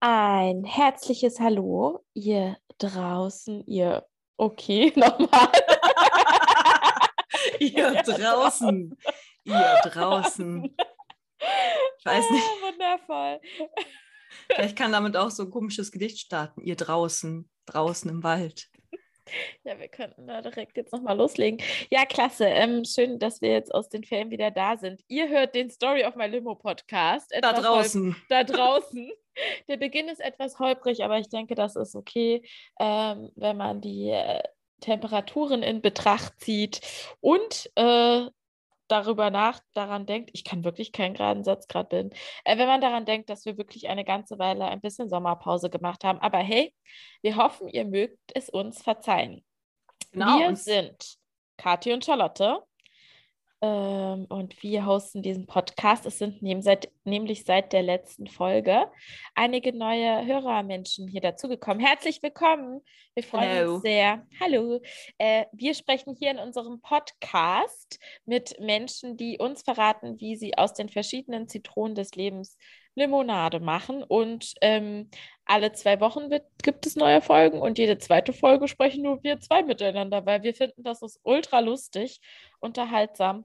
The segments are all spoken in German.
Ein herzliches Hallo, ihr draußen, ihr okay, nochmal. ihr draußen, ihr draußen. Ich weiß nicht. Ah, wundervoll. Vielleicht kann damit auch so ein komisches Gedicht starten. Ihr draußen, draußen im Wald. Ja, wir könnten da direkt jetzt nochmal loslegen. Ja, klasse. Ähm, schön, dass wir jetzt aus den Ferien wieder da sind. Ihr hört den Story of My Limo Podcast. Da draußen. Da draußen. Der Beginn ist etwas holprig, aber ich denke, das ist okay, ähm, wenn man die äh, Temperaturen in Betracht zieht und äh, darüber nach, daran denkt, ich kann wirklich keinen geraden Satz gerade bilden, äh, wenn man daran denkt, dass wir wirklich eine ganze Weile ein bisschen Sommerpause gemacht haben. Aber hey, wir hoffen, ihr mögt es uns verzeihen. Genau. Wir sind Kathi und Charlotte ähm, und wir hosten diesen Podcast. Es sind neben, seit, nämlich seit der letzten Folge einige neue Hörermenschen hier dazugekommen. Herzlich willkommen. Wir freuen Hello. uns sehr. Hallo. Äh, wir sprechen hier in unserem Podcast mit Menschen, die uns verraten, wie sie aus den verschiedenen Zitronen des Lebens Limonade machen. Und ähm, alle zwei Wochen wird, gibt es neue Folgen und jede zweite Folge sprechen nur wir zwei miteinander, weil wir finden, das ist ultra lustig, unterhaltsam,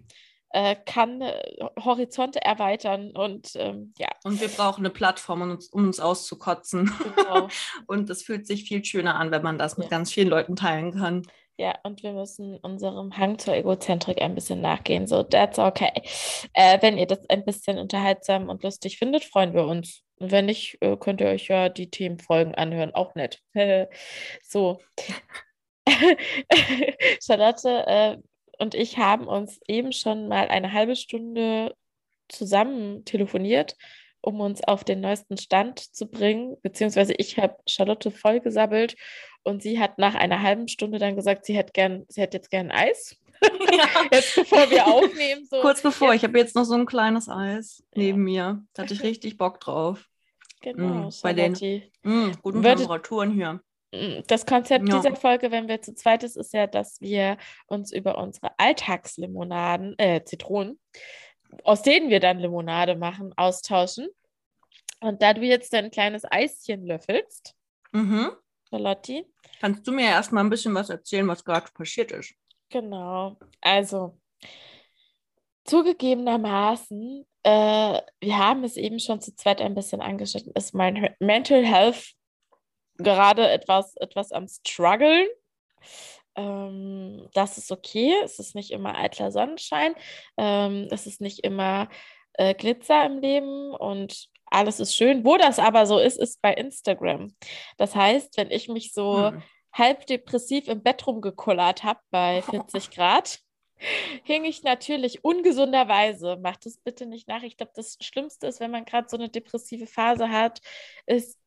äh, kann äh, Horizonte erweitern und ähm, ja. Und wir brauchen eine Plattform, um uns, um uns auszukotzen. Genau. und das fühlt sich viel schöner an, wenn man das mit ja. ganz vielen Leuten teilen kann. Ja, und wir müssen unserem Hang zur Egozentrik ein bisschen nachgehen. So, that's okay. Äh, wenn ihr das ein bisschen unterhaltsam und lustig findet, freuen wir uns. Und wenn nicht, äh, könnt ihr euch ja die Themenfolgen anhören. Auch nett. so. Charlotte äh, und ich haben uns eben schon mal eine halbe Stunde zusammen telefoniert, um uns auf den neuesten Stand zu bringen. Beziehungsweise ich habe Charlotte vollgesabbelt und sie hat nach einer halben Stunde dann gesagt, sie hätte gern, sie hätte jetzt gern Eis. Ja. jetzt bevor wir aufnehmen. So. Kurz bevor, ja. ich habe jetzt noch so ein kleines Eis neben ja. mir. Da hatte ich richtig Bock drauf. Genau, mm, bei den mm, guten Würde, Temperaturen hier. Mm, das Konzept dieser Folge, wenn wir zu zweit ist, ist ja, dass wir uns über unsere Alltagslimonaden, äh, Zitronen, aus denen wir dann Limonade machen, austauschen. Und da du jetzt dein kleines Eischen löffelst, mhm. Charlotte. Kannst du mir erst mal ein bisschen was erzählen, was gerade passiert ist? Genau. Also, zugegebenermaßen, äh, wir haben es eben schon zu zweit ein bisschen angeschnitten, ist mein Mental Health gerade etwas, etwas am struggeln. Ähm, das ist okay. Es ist nicht immer eitler Sonnenschein. Ähm, es ist nicht immer äh, Glitzer im Leben und alles ist schön. Wo das aber so ist, ist bei Instagram. Das heißt, wenn ich mich so hm. halb depressiv im Bett rumgekullert habe bei 40 Grad, hing ich natürlich ungesunderweise. Macht es bitte nicht nach. Ich glaube, das Schlimmste ist, wenn man gerade so eine depressive Phase hat, ist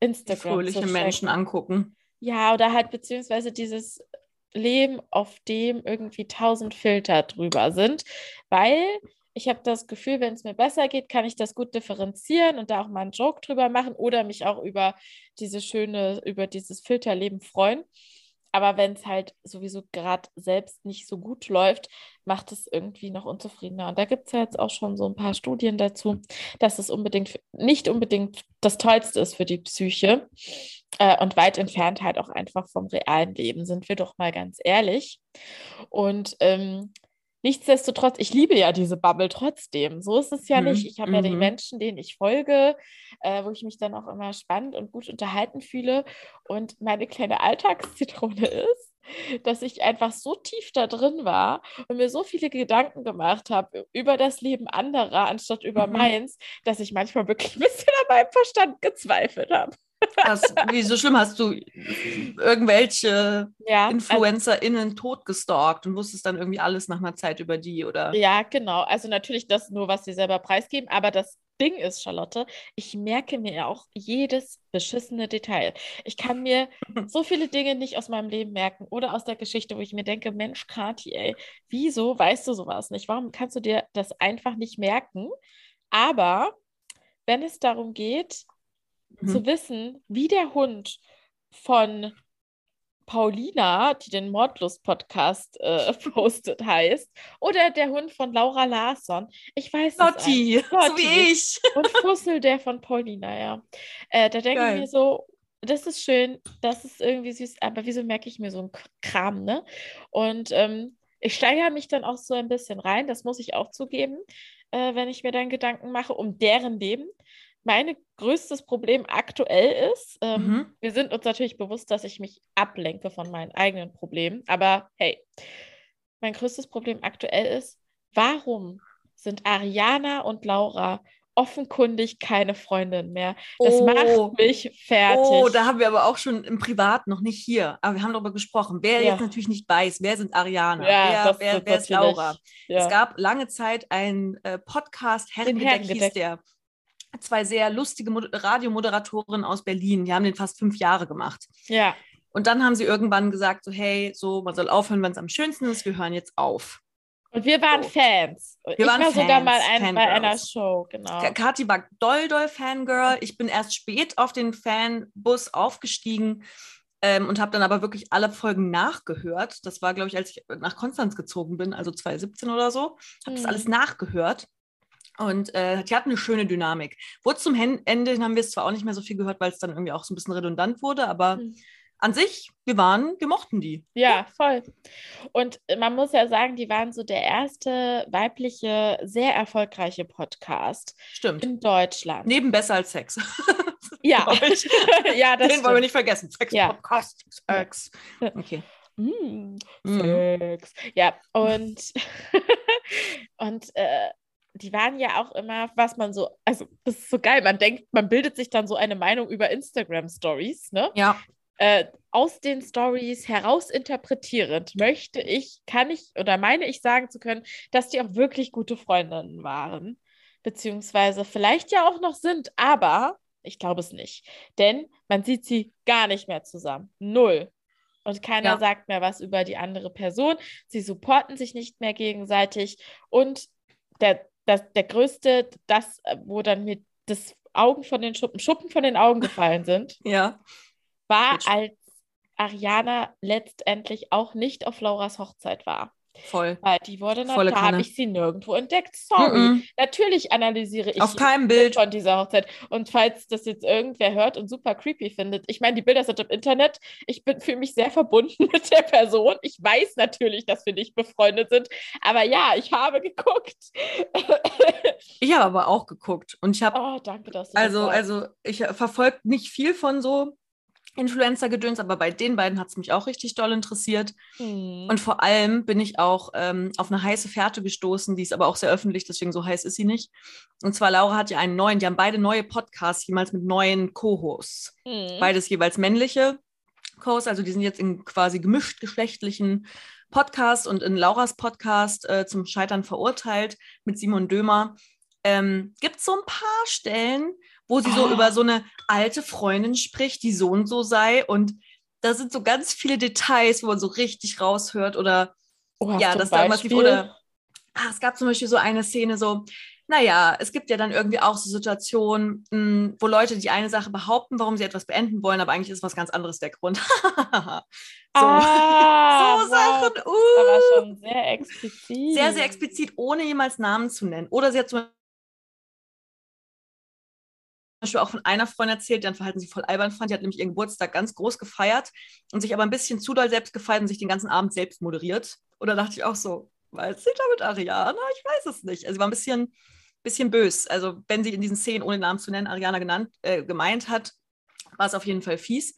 Instagram. Fröhliche Menschen angucken. Ja, oder halt beziehungsweise dieses Leben, auf dem irgendwie tausend Filter drüber sind, weil ich habe das Gefühl, wenn es mir besser geht, kann ich das gut differenzieren und da auch mal einen Joke drüber machen oder mich auch über diese schöne, über dieses Filterleben freuen. Aber wenn es halt sowieso gerade selbst nicht so gut läuft, macht es irgendwie noch unzufriedener. Und da gibt es ja jetzt auch schon so ein paar Studien dazu, dass es unbedingt nicht unbedingt das Tollste ist für die Psyche äh, und weit entfernt halt auch einfach vom realen Leben, sind wir doch mal ganz ehrlich. Und ähm, Nichtsdestotrotz, ich liebe ja diese Bubble trotzdem. So ist es ja mhm. nicht. Ich habe mhm. ja die mhm. Menschen, denen ich folge, äh, wo ich mich dann auch immer spannend und gut unterhalten fühle. Und meine kleine Alltagszitrone ist, dass ich einfach so tief da drin war und mir so viele Gedanken gemacht habe über das Leben anderer anstatt über mhm. meins, dass ich manchmal wirklich ein bisschen an meinem Verstand gezweifelt habe. Was, wie so schlimm hast du irgendwelche ja, also InfluencerInnen also, totgestalkt und wusstest dann irgendwie alles nach einer Zeit über die, oder? Ja, genau. Also natürlich das nur, was sie selber preisgeben, aber das Ding ist, Charlotte, ich merke mir ja auch jedes beschissene Detail. Ich kann mir so viele Dinge nicht aus meinem Leben merken oder aus der Geschichte, wo ich mir denke, Mensch, Kathi, ey, wieso weißt du sowas nicht? Warum kannst du dir das einfach nicht merken? Aber wenn es darum geht, mhm. zu wissen, wie der Hund von Paulina, die den Mordlust-Podcast äh, postet, heißt. Oder der Hund von Laura Larsson. Ich weiß nicht. Lotti, so wie ich. Und Fussel, der von Paulina, ja. Äh, da denke ich mir so, das ist schön, das ist irgendwie süß, aber wieso merke ich mir so einen Kram, ne? Und ähm, ich steigere mich dann auch so ein bisschen rein, das muss ich auch zugeben, äh, wenn ich mir dann Gedanken mache um deren Leben. Mein größtes Problem aktuell ist, ähm, mhm. wir sind uns natürlich bewusst, dass ich mich ablenke von meinen eigenen Problemen, aber hey, mein größtes Problem aktuell ist, warum sind Ariana und Laura offenkundig keine Freundin mehr. Das oh. macht mich fertig. Oh, da haben wir aber auch schon im Privat, noch nicht hier, aber wir haben darüber gesprochen. Wer ja. jetzt natürlich nicht weiß, wer sind Ariana, ja, wer, wer, wer ist Laura. Ja. Es gab lange Zeit einen äh, Podcast, Herrengedeck hieß der. Zwei sehr lustige Mod Radiomoderatorinnen aus Berlin, die haben den fast fünf Jahre gemacht. Ja. Und dann haben sie irgendwann gesagt, so hey, so man soll aufhören, wenn es am schönsten ist, wir hören jetzt auf. Und wir waren so. Fans. Wir ich waren war Fans, sogar mal ein, bei einer Show, genau. Kathi war doll, doll Fangirl. Ich bin erst spät auf den Fanbus aufgestiegen ähm, und habe dann aber wirklich alle Folgen nachgehört. Das war, glaube ich, als ich nach Konstanz gezogen bin, also 2017 oder so. Habe hm. das alles nachgehört. Und äh, die hatten eine schöne Dynamik. Wurde zum Ende haben wir es zwar auch nicht mehr so viel gehört, weil es dann irgendwie auch so ein bisschen redundant wurde, aber hm an sich, wir waren, wir mochten die. Ja, voll. Und man muss ja sagen, die waren so der erste weibliche, sehr erfolgreiche Podcast. Stimmt. In Deutschland. Neben besser als Sex. ja. ja, das Den stimmt. wollen wir nicht vergessen. Sex ja. Podcast. Sex. Okay. Mm, mm. Sex. Ja, und, und äh, die waren ja auch immer, was man so, also das ist so geil, man denkt, man bildet sich dann so eine Meinung über Instagram Stories, ne? Ja äh, aus den Stories herausinterpretierend möchte ich, kann ich oder meine ich sagen zu können, dass die auch wirklich gute Freundinnen waren. Beziehungsweise vielleicht ja auch noch sind, aber ich glaube es nicht. Denn man sieht sie gar nicht mehr zusammen. Null. Und keiner ja. sagt mehr was über die andere Person. Sie supporten sich nicht mehr gegenseitig. Und der, das, der größte, das, wo dann mir das Augen von den Schuppen, Schuppen von den Augen gefallen sind. ja war, als Ariana letztendlich auch nicht auf Lauras Hochzeit war. Voll. Weil die wurde natürlich, da habe ich sie nirgendwo entdeckt. Sorry. Mm -mm. Natürlich analysiere ich auf keinem Bild von dieser Hochzeit. Und falls das jetzt irgendwer hört und super creepy findet, ich meine, die Bilder sind im Internet. Ich bin für mich sehr verbunden mit der Person. Ich weiß natürlich, dass wir nicht befreundet sind. Aber ja, ich habe geguckt. ich habe aber auch geguckt. Und ich habe. Oh, danke, dass du Also, das also ich verfolge nicht viel von so Influencer-Gedöns, aber bei den beiden hat es mich auch richtig doll interessiert. Mhm. Und vor allem bin ich auch ähm, auf eine heiße Fährte gestoßen, die ist aber auch sehr öffentlich, deswegen so heiß ist sie nicht. Und zwar Laura hat ja einen neuen, die haben beide neue Podcasts, jemals mit neuen Co-Hosts. Mhm. Beides jeweils männliche Co-Hosts, also die sind jetzt in quasi gemischt geschlechtlichen Podcasts und in Lauras Podcast äh, zum Scheitern verurteilt mit Simon Dömer. Ähm, Gibt es so ein paar Stellen, wo sie oh. so über so eine alte Freundin spricht, die so und so sei. Und da sind so ganz viele Details, wo man so richtig raushört oder oh, ja, das da massiv oder ach, es gab zum Beispiel so eine Szene so, naja, es gibt ja dann irgendwie auch so Situationen, mh, hm, wo Leute die eine Sache behaupten, warum sie etwas beenden wollen, aber eigentlich ist was ganz anderes der Grund. so, ah, so wow. Sachen. Uh. Aber schon sehr explizit. Sehr, sehr explizit, ohne jemals Namen zu nennen. Oder sie hat zum Beispiel auch von einer Freundin erzählt, deren Verhalten sie voll albern fand. Die hat nämlich ihren Geburtstag ganz groß gefeiert und sich aber ein bisschen zu doll selbst gefeiert und sich den ganzen Abend selbst moderiert. Und da dachte ich auch so, weiß sie damit Ariana? Ich weiß es nicht. Also sie war ein bisschen, bisschen bös. Also wenn sie in diesen Szenen, ohne Namen zu nennen, Ariana genannt, äh, gemeint hat, war es auf jeden Fall fies.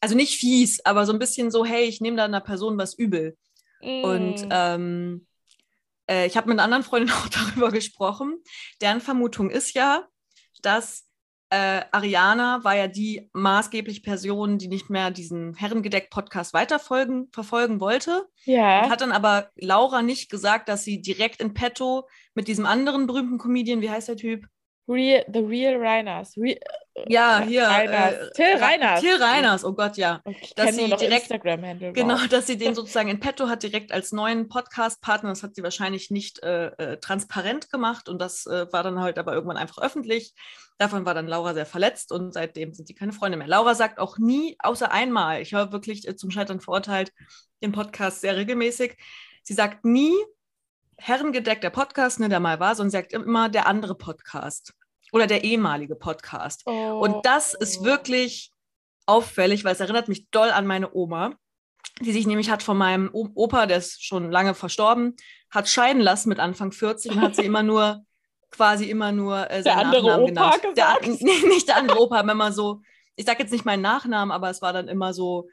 Also nicht fies, aber so ein bisschen so, hey, ich nehme da einer Person was übel. Mm. Und ähm, äh, ich habe mit einer anderen Freundin auch darüber gesprochen. Deren Vermutung ist ja, dass äh, Ariana war ja die maßgebliche Person, die nicht mehr diesen Herrengedeck-Podcast weiterfolgen, verfolgen wollte. Ja. Hat dann aber Laura nicht gesagt, dass sie direkt in petto mit diesem anderen berühmten Comedian, wie heißt der Typ? Real, The Real Reiners. Real, ja, hier. Reiners. Äh, Till Reiners. Till Reiners, oh Gott, ja. Ich dass sie direkt- Instagram-Handle. Genau, Wow. dass sie den sozusagen in petto hat, direkt als neuen Podcast-Partner. Das hat sie wahrscheinlich nicht äh, äh, transparent gemacht und das äh, war dann halt aber irgendwann einfach öffentlich. Davon war dann Laura sehr verletzt und seitdem sind die keine Freunde mehr. Laura sagt auch nie, außer einmal, ich höre wirklich äh, zum Scheitern verurteilt den Podcast sehr regelmäßig. Sie sagt nie, Herrengedeck der Podcast, ne, der mal war, sondern sie sagt immer der andere Podcast oder der ehemalige Podcast. Oh. Und das ist wirklich auffällig, weil es erinnert mich doll an meine Oma, die sich nämlich hat von meinem Opa, der ist schon lange verstorben, hat scheiden lassen mit Anfang 40 und hat sie immer nur quasi immer nur äh, seinen andere Nachnamen Opa genannt. Der, nee, nicht der andere Opa, wenn man so, ich sage jetzt nicht meinen Nachnamen, aber es war dann immer so,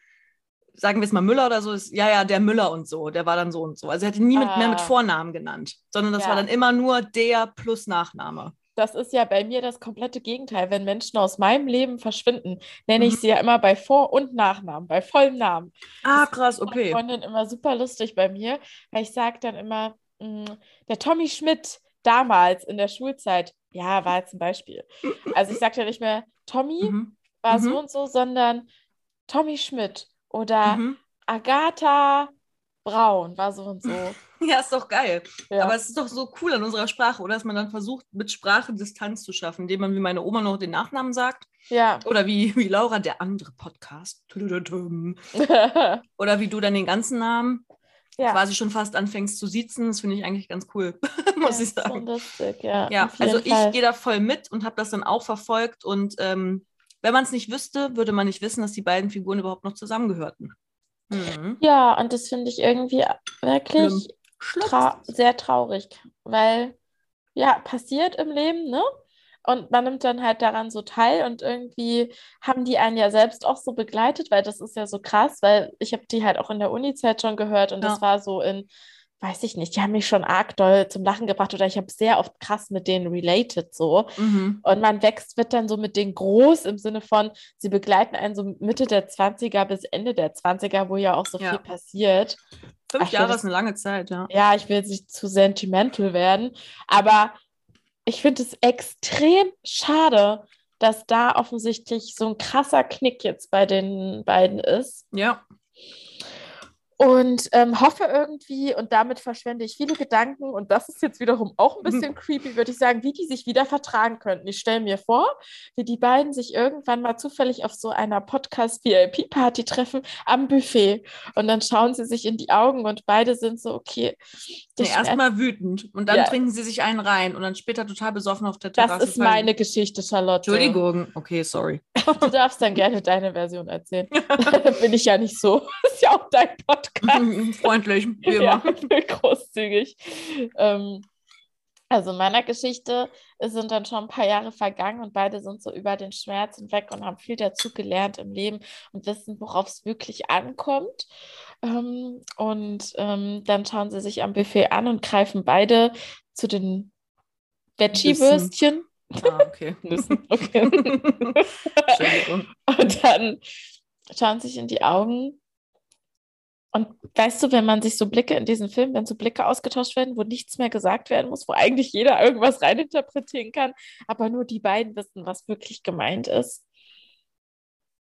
sagen wir es mal Müller oder so, ist, ja, ja, der Müller und so, der war dann so und so. Also er hätte nie mit, mehr mit Ah. Vornamen genannt, sondern das Ja. war dann immer nur der plus Nachname. Das ist ja bei mir das komplette Gegenteil. Wenn Menschen aus meinem Leben verschwinden, nenne ich Mhm. sie ja immer bei Vor- und Nachnamen, bei vollem Namen. Ah, Das krass, Meine okay. Freundin immer super lustig bei mir, weil ich sage dann immer, mh, der Tommy Schmidt damals in der Schulzeit, ja, war jetzt ein Beispiel. Also ich sage ja nicht mehr, Tommy Mhm. war Mhm. so und so, sondern Tommy Schmidt oder Mhm. Agatha Braun war so und so. Ja, ist doch geil. Ja. Aber es ist doch so cool an unserer Sprache, oder? Dass man dann versucht, mit Sprache Distanz zu schaffen, indem man wie meine Oma noch den Nachnamen sagt. ja. Oder wie, wie Laura, der andere Podcast. Oder wie du dann den ganzen Namen ja. quasi schon fast anfängst zu siezen. Das finde ich eigentlich ganz cool, muss Ja, ich sagen. lustig, ja. Ja, also ich gehe da voll mit und habe das dann auch verfolgt. Und ähm, wenn man es nicht wüsste, würde man nicht wissen, dass die beiden Figuren überhaupt noch zusammengehörten. Mhm. Ja, und das finde ich irgendwie wirklich Schlimm. Trau sehr traurig, weil ja, passiert im Leben, ne? Und man nimmt dann halt daran so teil und irgendwie haben die einen ja selbst auch so begleitet, weil das ist ja so krass, weil ich habe die halt auch in der Uni-Zeit schon gehört und das Ja. war so in, weiß ich nicht, die haben mich schon arg doll zum Lachen gebracht oder ich habe sehr oft krass mit denen related so. Mhm. Und man wächst, wird dann so mit denen groß im Sinne von, sie begleiten einen so Mitte der 20er bis Ende der 20er, wo ja auch so Ja. viel passiert. Fünf Ach, Jahre ist eine lange Zeit, ja. Ja, ich will jetzt nicht zu sentimental werden, aber ich finde es extrem schade, dass da offensichtlich so ein krasser Knick jetzt bei den beiden ist. Ja. Und ähm, hoffe irgendwie, und damit verschwende ich viele Gedanken, und das ist jetzt wiederum auch ein bisschen creepy, würde ich sagen, wie die sich wieder vertragen könnten. Ich stelle mir vor, wie die beiden sich irgendwann mal zufällig auf so einer Podcast-VIP-Party treffen am Buffet. Und dann schauen sie sich in die Augen und beide sind so, okay. Nee, das- erstmal wütend und dann Ja. trinken sie sich einen rein und dann später total besoffen auf der Das Terrasse. ist meine Geschichte, Charlotte. Entschuldigung. Okay, sorry. Du darfst dann gerne deine Version erzählen. Bin ich ja nicht so. Ist ja auch dein Podcast. Freundlich, wie Ja, immer. großzügig. Ähm, also in meiner Geschichte sind dann schon ein paar Jahre vergangen und beide sind so über den Schmerz hinweg und haben viel dazu gelernt im Leben und wissen, worauf es wirklich ankommt. Ähm, und ähm, dann schauen sie sich am Buffet an und greifen beide zu den Veggie-Würstchen. Ah, okay. Nüssen, okay. Und dann schauen sich in die Augen. Und weißt du, wenn man sich so Blicke in diesen Film, wenn so Blicke ausgetauscht werden, wo nichts mehr gesagt werden muss, wo eigentlich jeder irgendwas reininterpretieren kann, aber nur die beiden wissen, was wirklich gemeint ist.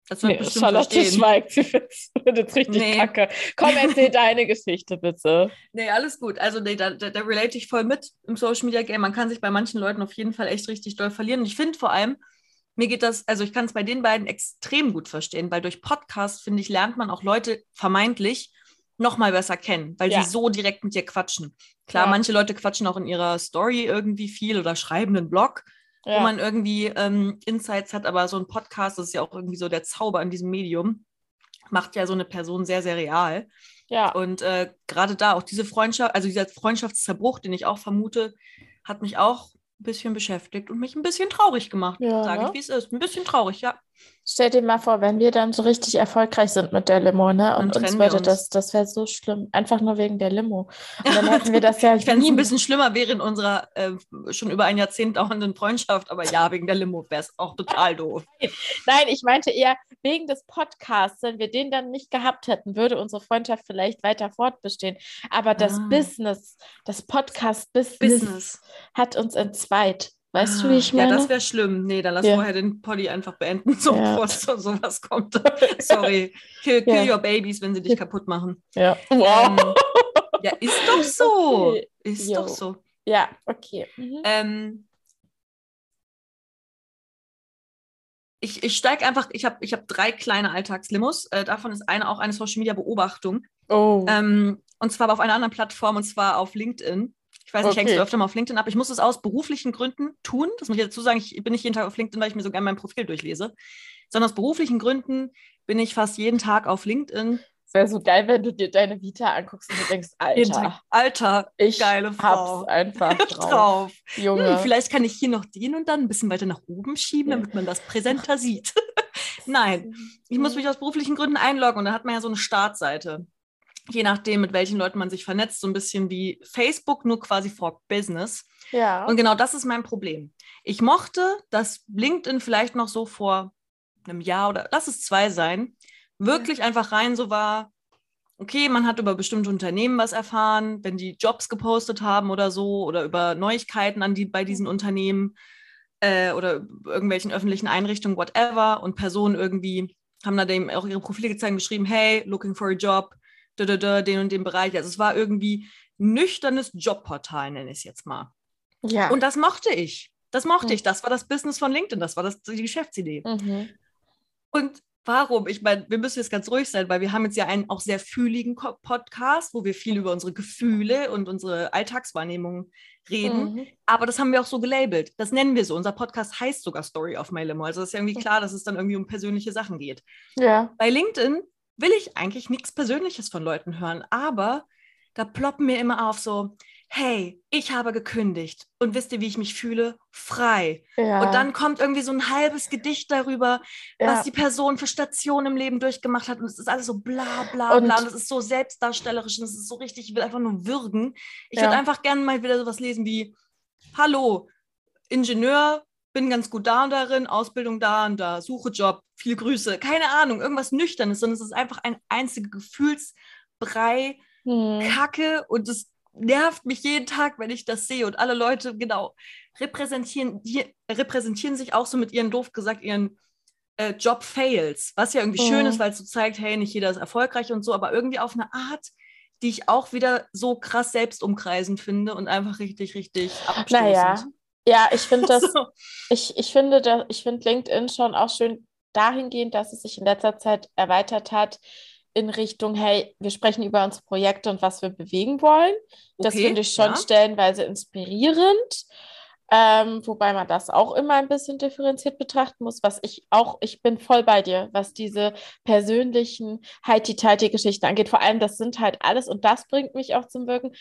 Das wird Nee, bestimmt Charlotte verstehen. schweigt, sie findet richtig Nee. kacke. Komm, erzähl deine Geschichte bitte. Nee, alles gut. Also nee, da, da, da relate ich voll mit im Social Media Game. Man kann sich bei manchen Leuten auf jeden Fall echt richtig doll verlieren. Und ich finde vor allem, mir geht das, also ich kann es bei den beiden extrem gut verstehen, weil durch Podcast, finde ich, lernt man auch Leute vermeintlich noch mal besser kennen, weil Ja. sie so direkt mit dir quatschen. Klar, Ja. manche Leute quatschen auch in ihrer Story irgendwie viel oder schreiben einen Blog, wo Ja. man irgendwie ähm, Insights hat, aber so ein Podcast, das ist ja auch irgendwie so der Zauber an diesem Medium, macht ja so eine Person sehr, sehr real. ja. Und äh, gerade da auch diese Freundschaft, also dieser Freundschaftszerbruch, den ich auch vermute, hat mich auch ein bisschen beschäftigt und mich ein bisschen traurig gemacht. Ja, Sage ne? ich, wie es ist. Ein bisschen traurig, ja. Stell dir mal vor, wenn wir dann so richtig erfolgreich sind mit der Limo, ne? Und uns würde uns. das, das wäre so schlimm. Einfach nur wegen der Limo. Und dann hätten wir das ja Ich fände nie ein bisschen schlimmer während unserer äh, schon über ein Jahrzehnt dauernden Freundschaft, aber ja, wegen der Limo wäre es auch total doof. Nein, ich meinte eher wegen des Podcasts. Wenn wir den dann nicht gehabt hätten, würde unsere Freundschaft vielleicht weiter fortbestehen. Aber das Ah. Business, das Podcast-Business Business. hat uns entzweit. Weißt du, wie ich meine? Ja, das wäre schlimm. Nee, dann lass Ja. vorher den Poddy einfach beenden, so, Ja. bevor so, sowas kommt. Sorry. Kill, kill Ja. your babies, wenn sie dich kaputt machen. Ja. Ähm, ja, ist doch so. Okay. Ist Jo. doch so. Ja, okay. Mhm. Ähm, ich ich steige einfach, ich habe ich hab drei kleine Alltagslimos. Äh, davon ist eine auch eine Social Media Beobachtung. Oh. Ähm, und zwar aber auf einer anderen Plattform, und zwar auf LinkedIn. Ich weiß nicht, Okay. hängst du öfter mal auf LinkedIn ab? Ich muss es aus beruflichen Gründen tun. Das muss ich dazu sagen. Ich bin nicht jeden Tag auf LinkedIn, weil ich mir so gerne mein Profil durchlese. Sondern aus beruflichen Gründen bin ich fast jeden Tag auf LinkedIn. Es wäre so geil, wenn du dir deine Vita anguckst und du denkst, Alter. Alter, ich geile Frau. hab's einfach drauf. drauf. Junge. Hm, vielleicht kann ich hier noch den und dann ein bisschen weiter nach oben schieben, Ja. damit man das präsenter sieht. Nein, ich muss mich aus beruflichen Gründen einloggen und da hat man ja so eine Startseite. Je nachdem, mit welchen Leuten man sich vernetzt, so ein bisschen wie Facebook, nur quasi for Business. Ja. Und genau das ist mein Problem. Ich mochte, dass LinkedIn vielleicht noch so vor einem Jahr oder lass es zwei sein, wirklich einfach rein so war, okay, man hat über bestimmte Unternehmen was erfahren, wenn die Jobs gepostet haben oder so, oder über Neuigkeiten an die, bei diesen Unternehmen äh, oder irgendwelchen öffentlichen Einrichtungen, whatever, und Personen irgendwie haben da dem auch ihre Profile gezeigt und geschrieben, hey, looking for a job, den und den Bereich. Also es war irgendwie nüchternes Jobportal, nenne ich es jetzt mal. ja. Und das mochte ich. Das mochte Hm. ich. Das war das Business von LinkedIn. Das war das, die Geschäftsidee. mhm. Und warum? Ich meine, wir müssen jetzt ganz ruhig sein, weil wir haben jetzt ja einen auch sehr fühligen Podcast, wo wir viel über unsere Gefühle und unsere Alltagswahrnehmung reden. Mhm. Aber das haben wir auch so gelabelt. Das nennen wir so. Unser Podcast heißt sogar Story of My Limo. Also ist ja irgendwie Mhm. klar, dass es dann irgendwie um persönliche Sachen geht. Ja. Bei LinkedIn will ich eigentlich nichts Persönliches von Leuten hören, aber da ploppen mir immer auf so, hey, ich habe gekündigt und wisst ihr, wie ich mich fühle? Frei. ja. Und dann kommt irgendwie so ein halbes Gedicht darüber, ja. was die Person für Stationen im Leben durchgemacht hat. Und es ist alles so bla bla Und- bla. Und es ist so selbstdarstellerisch und es ist so richtig, ich will einfach nur würgen. Ich Ja. würde einfach gerne mal wieder sowas lesen wie, hallo, Ingenieur, bin ganz gut da und darin, Ausbildung da und da, suche Job, viele Grüße. Keine Ahnung, irgendwas Nüchternes, sondern es ist einfach ein einziger Gefühlsbrei, Mhm. Kacke und es nervt mich jeden Tag, wenn ich das sehe. Und alle Leute, genau, repräsentieren, die, repräsentieren sich auch so mit ihren, doof gesagt, ihren äh, Job-Fails. Was ja irgendwie schön Mhm. ist, weil es so zeigt, hey, nicht jeder ist erfolgreich und so, aber irgendwie auf eine Art, die ich auch wieder so krass selbstumkreisend finde und einfach richtig, richtig abstoßend. Naja, ja, ich finde das, So. ich, ich finde da, ich finde LinkedIn schon auch schön dahingehend, dass es sich in letzter Zeit erweitert hat in Richtung, hey, wir sprechen über unsere Projekte und was wir bewegen wollen. Das Okay, finde ich schon ja. stellenweise inspirierend. Ähm, wobei man das auch immer ein bisschen differenziert betrachten muss, was ich auch, ich bin voll bei dir, was diese persönlichen Heiti-Teiti-Geschichten angeht. Vor allem, das sind halt alles, und das bringt mich auch zum Wirken,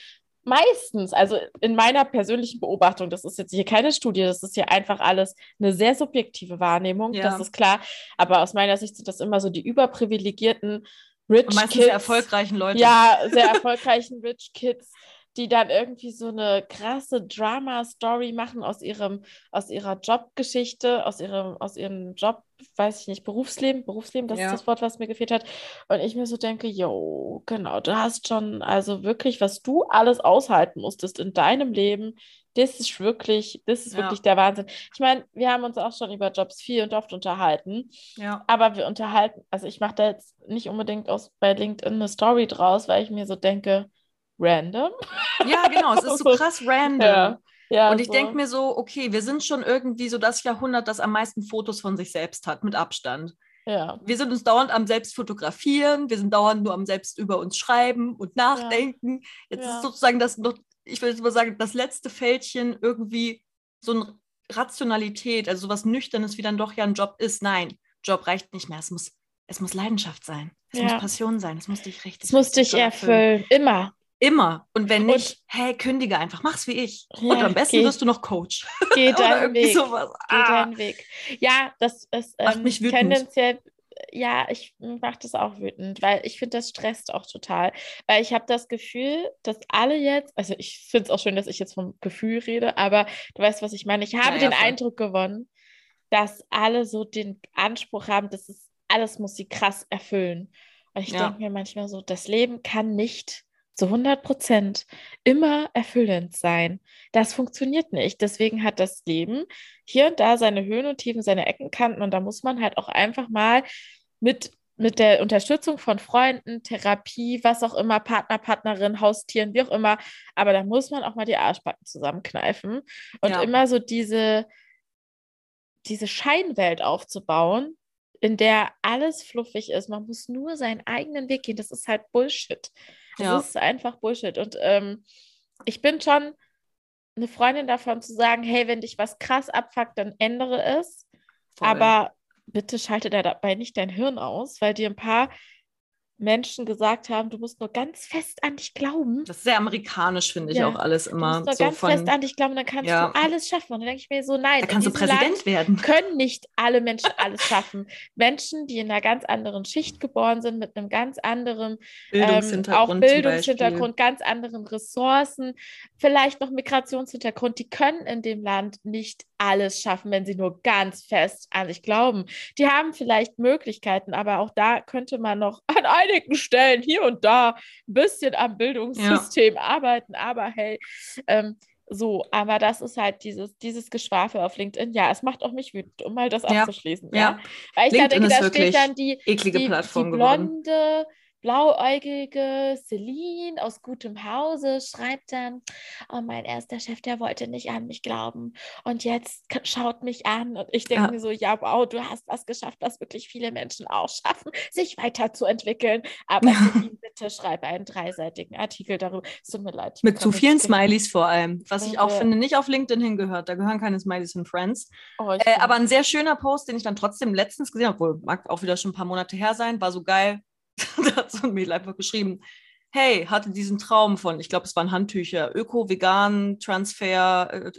meistens, also in meiner persönlichen Beobachtung, das ist jetzt hier keine Studie, das ist hier einfach alles eine sehr subjektive Wahrnehmung, Ja. das ist klar, aber aus meiner Sicht sind das immer so die überprivilegierten Rich Und meistens Kids. erfolgreichen Leute. Ja, sehr erfolgreichen Rich Kids, die dann irgendwie so eine krasse Drama-Story machen aus ihrem, aus ihrer Jobgeschichte, aus ihrem, aus ihrem Job, weiß ich nicht, Berufsleben, Berufsleben, das Ja. ist das Wort, was mir gefehlt hat. Und ich mir so denke, yo, genau, du hast schon, also wirklich, was du alles aushalten musstest in deinem Leben, das ist wirklich, das ist Ja. wirklich der Wahnsinn. Ich meine, wir haben uns auch schon über Jobs viel und oft unterhalten. ja. Aber wir unterhalten, also ich mache da jetzt nicht unbedingt aus bei LinkedIn eine Story draus, weil ich mir so denke, random. Ja, genau, es ist so krass random. Ja, ja, Und ich so. denke mir so, okay, wir sind schon irgendwie so das Jahrhundert, das am meisten Fotos von sich selbst hat, mit Abstand. ja, Wir sind uns dauernd am selbst fotografieren, wir sind dauernd nur am selbst über uns schreiben und nachdenken. Jetzt Ja. ist sozusagen das noch, ich würde jetzt mal sagen, das letzte Fältchen irgendwie so eine Rationalität, also sowas Nüchternes, wie dann doch ja ein Job ist. Nein, Job reicht nicht mehr. Es muss, es muss Leidenschaft sein. Es muss Passion sein. Es muss dich richtig. das muss dich doll erfüllen, immer. Immer. Und wenn Und- nicht, hey, kündige einfach, mach's wie ich. Ja, und am besten geh- wirst du noch Coach. Geh Oder deinen Weg. sowas. Geh Ah. deinen Weg. Ja, das ist Macht ähm, mich wütend. tendenziell, ja, ich mache das auch wütend, weil ich finde, das stresst auch total. Weil ich habe das Gefühl, dass alle jetzt, also ich finde es auch schön, dass ich jetzt vom Gefühl rede, aber du weißt, was ich meine. Ich habe Ja, ja, den voll. Eindruck gewonnen, dass alle so den Anspruch haben, dass es alles muss sie krass erfüllen. Und ich Ja. denke mir manchmal so, das Leben kann nicht zu 100 Prozent immer erfüllend sein. Das funktioniert nicht. Deswegen hat das Leben hier und da seine Höhen und Tiefen, seine Eckenkanten und da muss man halt auch einfach mal mit mit der Unterstützung von Freunden, Therapie, was auch immer, Partner, Partnerin, Haustieren, wie auch immer. Aber da muss man auch mal die Arschbacken zusammenkneifen und ja. immer so diese, diese Scheinwelt aufzubauen, in der alles fluffig ist. Man muss nur seinen eigenen Weg gehen. Das ist halt Bullshit. Das ja. ist einfach Bullshit. Und ähm, ich bin schon eine Freundin davon zu sagen, hey, wenn dich was krass abfuckt, dann ändere es. Voll. Aber bitte schalte dabei nicht dein Hirn aus, weil dir ein paar Menschen gesagt haben, du musst nur ganz fest an dich glauben. Das ist sehr amerikanisch, finde ich ja. auch alles immer. Du musst nur so ganz von, fest an dich glauben, dann kannst ja. du alles schaffen. Und dann denke ich mir so, nein. Da kannst du Präsident Land werden. Können nicht alle Menschen alles schaffen. Menschen, die in einer ganz anderen Schicht geboren sind, mit einem ganz anderen Bildungshintergrund, ähm, auch Bildungshintergrund, ganz anderen Ressourcen, vielleicht noch Migrationshintergrund, die können in dem Land nicht alles schaffen, wenn sie nur ganz fest an sich glauben. Die haben vielleicht Möglichkeiten, aber auch da könnte man noch an einigen Stellen hier und da ein bisschen am Bildungssystem ja. arbeiten. Aber hey, ähm, so, aber das ist halt dieses, dieses Geschwafel auf LinkedIn. Ja, es macht auch mich wütend, um mal das ja. abzuschließen. Ja. ja. Weil ich LinkedIn da denke, da steht dann die, eklige die, Plattform die blonde, geworden blauäugige Celine aus gutem Hause schreibt dann, oh, mein erster Chef, der wollte nicht an mich glauben und jetzt schaut mich an und ich denke ja. mir so, ja, wow, du hast was geschafft, was wirklich viele Menschen auch schaffen, sich weiterzuentwickeln. Aber Celine, bitte schreib einen dreiseitigen Artikel darüber. Es tut mir leid. Mit zu vielen Smileys vor allem, was ich auch finde, nicht auf LinkedIn hingehört. Da gehören keine Smileys und Friends. Oh, äh, aber ein sehr schöner Post, den ich dann trotzdem letztens gesehen habe, wohl mag auch wieder schon ein paar Monate her sein, war so geil da hat so ein Mädel einfach geschrieben, hey, hatte diesen Traum von, ich glaube, es waren Handtücher, Öko, Vegan, Transfer, äh,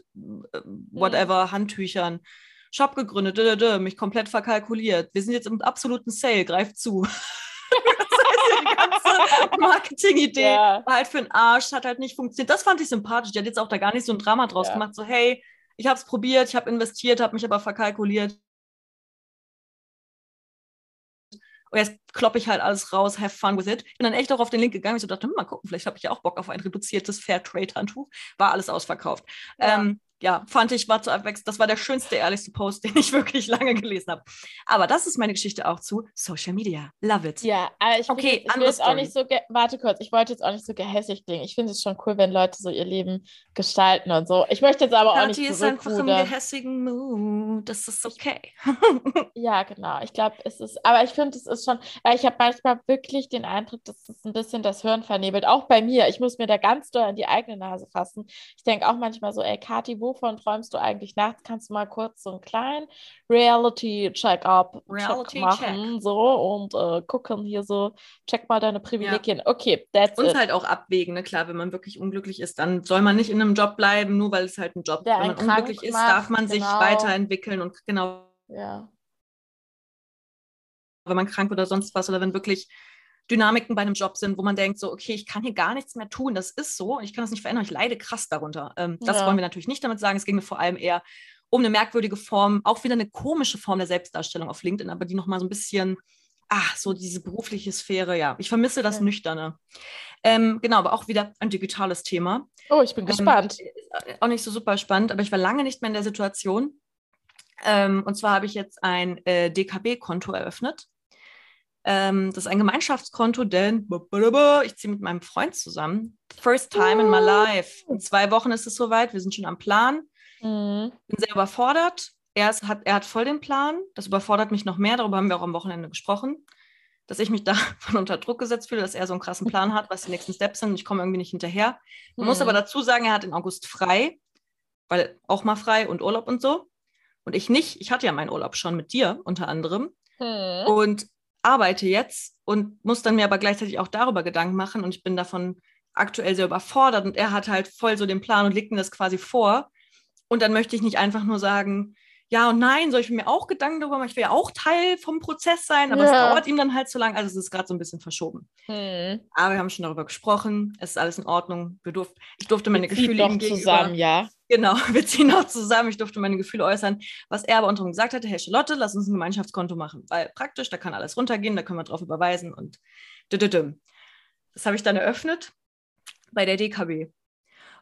äh whatever, mhm. Handtüchern. Shop gegründet, dö, dö, dö, mich komplett verkalkuliert. Wir sind jetzt im absoluten Sale, greift zu. die ganze Marketingidee ja. war halt für den Arsch, hat halt nicht funktioniert. Das fand ich sympathisch. Die hat jetzt auch da gar nicht so ein Drama draus ja. gemacht, so hey, ich habe es probiert, ich habe investiert, habe mich aber verkalkuliert. Und jetzt kloppe ich halt alles raus, have fun with it. Bin dann echt auch auf den Link gegangen. Ich so dachte, hm, mal gucken, vielleicht habe ich ja auch Bock auf ein reduziertes Fairtrade-Handtuch. War alles ausverkauft. Ja. Ähm, ja, fand ich, war zu abwechselnd. Das war der schönste, ehrlichste Post, den ich wirklich lange gelesen habe. Aber das ist meine Geschichte auch zu Social Media. Love it. Ja, aber ich, okay, ich will jetzt auch nicht so, warte kurz, ich wollte jetzt auch nicht so gehässig klingen. Ich finde es schon cool, wenn Leute so ihr Leben gestalten und so. Ich möchte jetzt aber auch nicht ist einfach im gehässigen Mood. Das ist okay. ja, genau. Ich glaube, es ist, aber ich finde, es ist schon, weil ich habe manchmal wirklich den Eindruck, dass es ein bisschen das Hirn vernebelt. Auch bei mir. Ich muss mir da ganz doll an die eigene Nase fassen. Ich denke auch manchmal so, ey, Kathi, wo wovon träumst du eigentlich nachts? Kannst du mal kurz so einen kleinen Reality-Check-up Reality machen check. so und äh, gucken hier so, check mal deine Privilegien. Ja. Okay, that's Und it. halt auch abwägen, ne? klar, wenn man wirklich unglücklich ist, dann soll man nicht in einem Job bleiben, nur weil es halt ein Job ist. Wenn man unglücklich ist, darf man genau. sich weiterentwickeln und genau. Ja. Wenn man krank oder sonst was oder wenn wirklich Dynamiken bei einem Job sind, wo man denkt, so, okay, ich kann hier gar nichts mehr tun, das ist so, ich kann das nicht verändern, ich leide krass darunter. Ähm, das ja. wollen wir natürlich nicht damit sagen. Es ging mir vor allem eher um eine merkwürdige Form, auch wieder eine komische Form der Selbstdarstellung auf LinkedIn, aber die nochmal so ein bisschen, ach, so diese berufliche Sphäre, ja. Ich vermisse das ja. Nüchterne. Ähm, genau, aber auch wieder ein digitales Thema. Oh, ich bin ähm, gespannt. Auch nicht so super spannend, aber ich war lange nicht mehr in der Situation. Ähm, und zwar habe ich jetzt ein äh, DKB-Konto eröffnet. Ähm, das ist ein Gemeinschaftskonto, denn ich ziehe mit meinem Freund zusammen. First time in my life. In zwei Wochen ist es soweit. Wir sind schon am Plan. Mhm. Bin sehr überfordert. Er, ist, hat, er hat voll den Plan. Das überfordert mich noch mehr. Darüber haben wir auch am Wochenende gesprochen. Dass ich mich da von unter Druck gesetzt fühle, dass er so einen krassen Plan hat, was die nächsten Steps sind. Ich komme irgendwie nicht hinterher. Man mhm. muss aber dazu sagen, er hat in August frei, weil auch mal frei und Urlaub und so. Und ich nicht. Ich hatte ja meinen Urlaub schon mit dir unter anderem. Mhm. Und arbeite jetzt und muss dann mir aber gleichzeitig auch darüber Gedanken machen und ich bin davon aktuell sehr überfordert und er hat halt voll so den Plan und legt mir das quasi vor. Und dann möchte ich nicht einfach nur sagen, ja und nein, soll ich mir auch Gedanken darüber machen? Ich will ja auch Teil vom Prozess sein, aber ja. es dauert ihm dann halt zu lang. Also es ist gerade so ein bisschen verschoben. Hm. Aber wir haben schon darüber gesprochen. Es ist alles in Ordnung. Wir durf ich durfte meine Gefühle ihm gegenüber. zusammen, ja. Genau, wir ziehen auch zusammen. Ich durfte meine Gefühle äußern. Was er aber unter gesagt hatte, hey Charlotte, lass uns ein Gemeinschaftskonto machen. Weil praktisch, da kann alles runtergehen, da können wir drauf überweisen und Das habe ich dann eröffnet bei der DKB.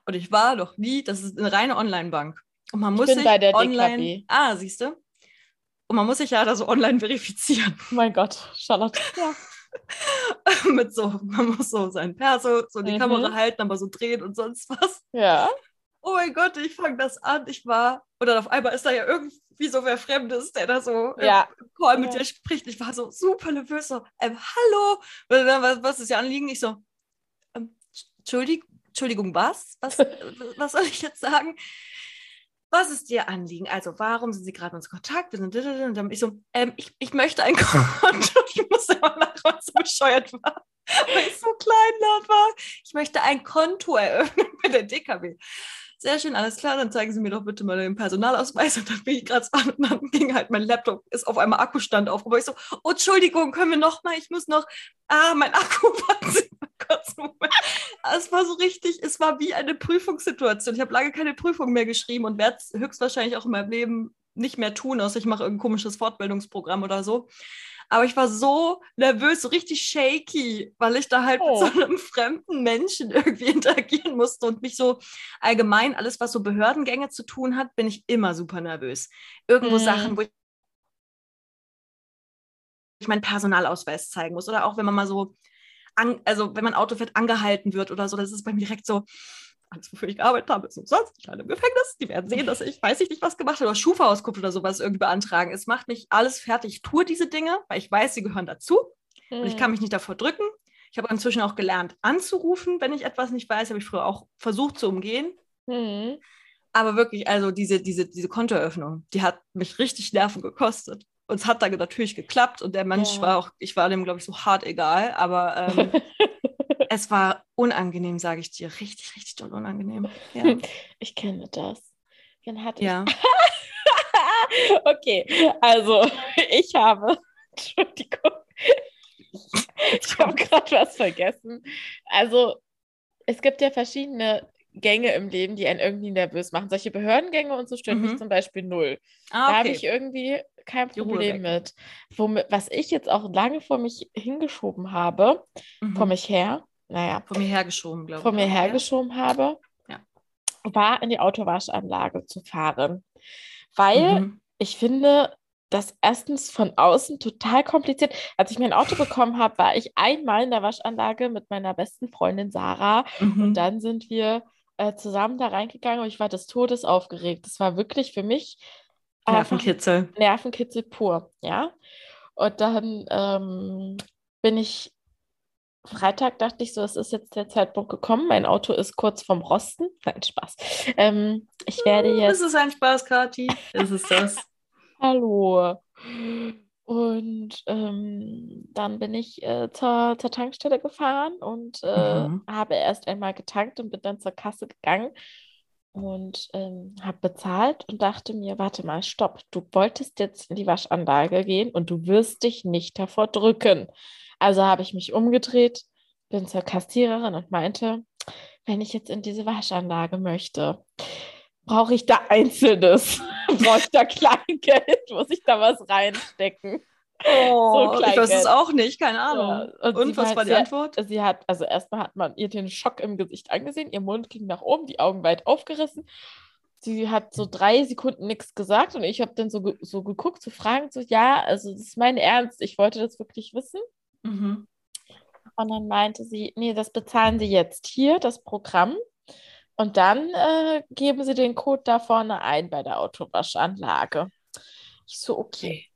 Und ich war noch nie, das ist eine reine Online-Bank. Und man Ich muss bin sich bei der online. DKB. Ah, siehst du? Und man muss sich ja da so online verifizieren. Oh mein Gott, Charlotte. Ja. Mit so, man muss so sein Perso, so die Mhm. Kamera halten, aber so drehen und sonst was. Ja. Oh mein Gott, ich fange das an. Ich war, und dann auf einmal ist da ja irgendwie so wer Fremdes, der da so Ja. im Call mit Ja. dir spricht. Ich war so super nervös, so, ähm, hallo. Und dann, was, was ist Ihr Anliegen? Ich so, ähm, Entschuldigung, Entschuldigung, was? Was, was soll ich jetzt sagen? Was ist Ihr Anliegen? Also, warum sind Sie gerade in uns Kontakt? Und dann ich so, ähm, ich, ich möchte ein Konto. Ich musste immer lachen, weil es so bescheuert war, weil ich so kleinlaut war. Ich möchte ein Konto eröffnen bei der DKW. Sehr schön, alles klar, dann zeigen Sie mir doch bitte mal den Personalausweis. Und dann bin ich gerade an und dann ging halt mein Laptop, ist auf einmal Akkustand auf. Aber ich so, oh, Entschuldigung, können wir noch mal? Ich muss noch, ah, mein Akku, Moment. Es war so richtig, es war wie eine Prüfungssituation. Ich habe lange keine Prüfung mehr geschrieben und werde es höchstwahrscheinlich auch in meinem Leben nicht mehr tun, außer ich mache irgendein komisches Fortbildungsprogramm oder so. Aber ich war so nervös, so richtig shaky, weil ich da halt Oh. mit so einem fremden Menschen irgendwie interagieren musste und mich so allgemein, alles, was so Behördengänge zu tun hat, bin ich immer super nervös. Irgendwo Mhm. Sachen, wo ich ich meinen Personalausweis zeigen muss oder auch wenn man mal so, an, also wenn man Auto fährt, angehalten wird oder so, das ist bei mir direkt so, alles, wofür ich gearbeitet habe, ist umsonst. Ich lande im Gefängnis. Die werden sehen, dass ich, weiß ich nicht, was gemacht habe, oder Schufa-Auskunft oder sowas irgendwie beantragen. Es macht mich alles fertig. Ich tue diese Dinge, weil ich weiß, sie gehören dazu und ich kann mich nicht davor drücken. Ich habe inzwischen auch gelernt, anzurufen, wenn ich etwas nicht weiß. Habe ich früher auch versucht zu umgehen. Mhm. Aber wirklich, also diese, diese, diese Kontoeröffnung, die hat mich richtig Nerven gekostet. Und es hat da natürlich geklappt und der Mensch Ja. war auch, ich war dem, glaube ich, so hart egal, aber ähm, es war unangenehm, sage ich dir. Richtig, richtig doll unangenehm. Ja. Ich kenne das. Dann hatte ja. ich. okay, also ich habe. Entschuldigung. Ich habe gerade was vergessen. Also, es gibt ja verschiedene Gänge im Leben, die einen irgendwie nervös machen. Solche Behördengänge und so stören mich Mhm. zum Beispiel null. Ah, Da habe ich okay. irgendwie kein Problem mit. Womit, was ich jetzt auch lange vor mich hingeschoben habe, Mhm. vor mich her, naja, Von mir hergeschoben, glaube ich. vor mir auch, ja. hergeschoben habe, Ja. war in die Autowaschanlage zu fahren. Weil Mhm. ich finde, das erstens von außen total kompliziert. Als ich mein Auto bekommen habe, war ich einmal in der Waschanlage mit meiner besten Freundin Sarah Mhm. und dann sind wir äh, zusammen da reingegangen und ich war des Todes aufgeregt. Das war wirklich für mich einfach Nervenkitzel. Nervenkitzel pur, ja. Und dann ähm, bin ich Freitag dachte ich so, es ist jetzt der Zeitpunkt gekommen. Mein Auto ist kurz vorm Rosten. Nein, Spaß. Ähm, ich werde Es jetzt. ist ein Spaß, Kathi. Es ist das. Hallo. Und ähm, dann bin ich äh, zur, zur Tankstelle gefahren und äh, Mhm. habe erst einmal getankt und bin dann zur Kasse gegangen und ähm, habe bezahlt und dachte mir, warte mal, stopp, du wolltest jetzt in die Waschanlage gehen und du wirst dich nicht davor drücken. Also habe ich mich umgedreht, bin zur Kassiererin und meinte, wenn ich jetzt in diese Waschanlage möchte, brauche ich da Einzelnes? brauche ich da Kleingeld? Muss ich da was reinstecken? Oh, ich weiß es auch nicht, keine Ja, Ahnung. und sie Und was war die Antwort? Sie hat, also erstmal hat man ihr den Schock im Gesicht angesehen, ihr Mund ging nach oben, die Augen weit aufgerissen. Sie hat so drei Sekunden nichts gesagt und ich habe dann so, ge- so geguckt, so fragend, so, ja, also das ist mein Ernst, ich wollte das wirklich wissen. Mhm. Und dann meinte sie, nee, das bezahlen Sie jetzt hier, das Programm. Und dann äh, geben Sie den Code da vorne ein bei der Autowaschanlage. Ich so, okay.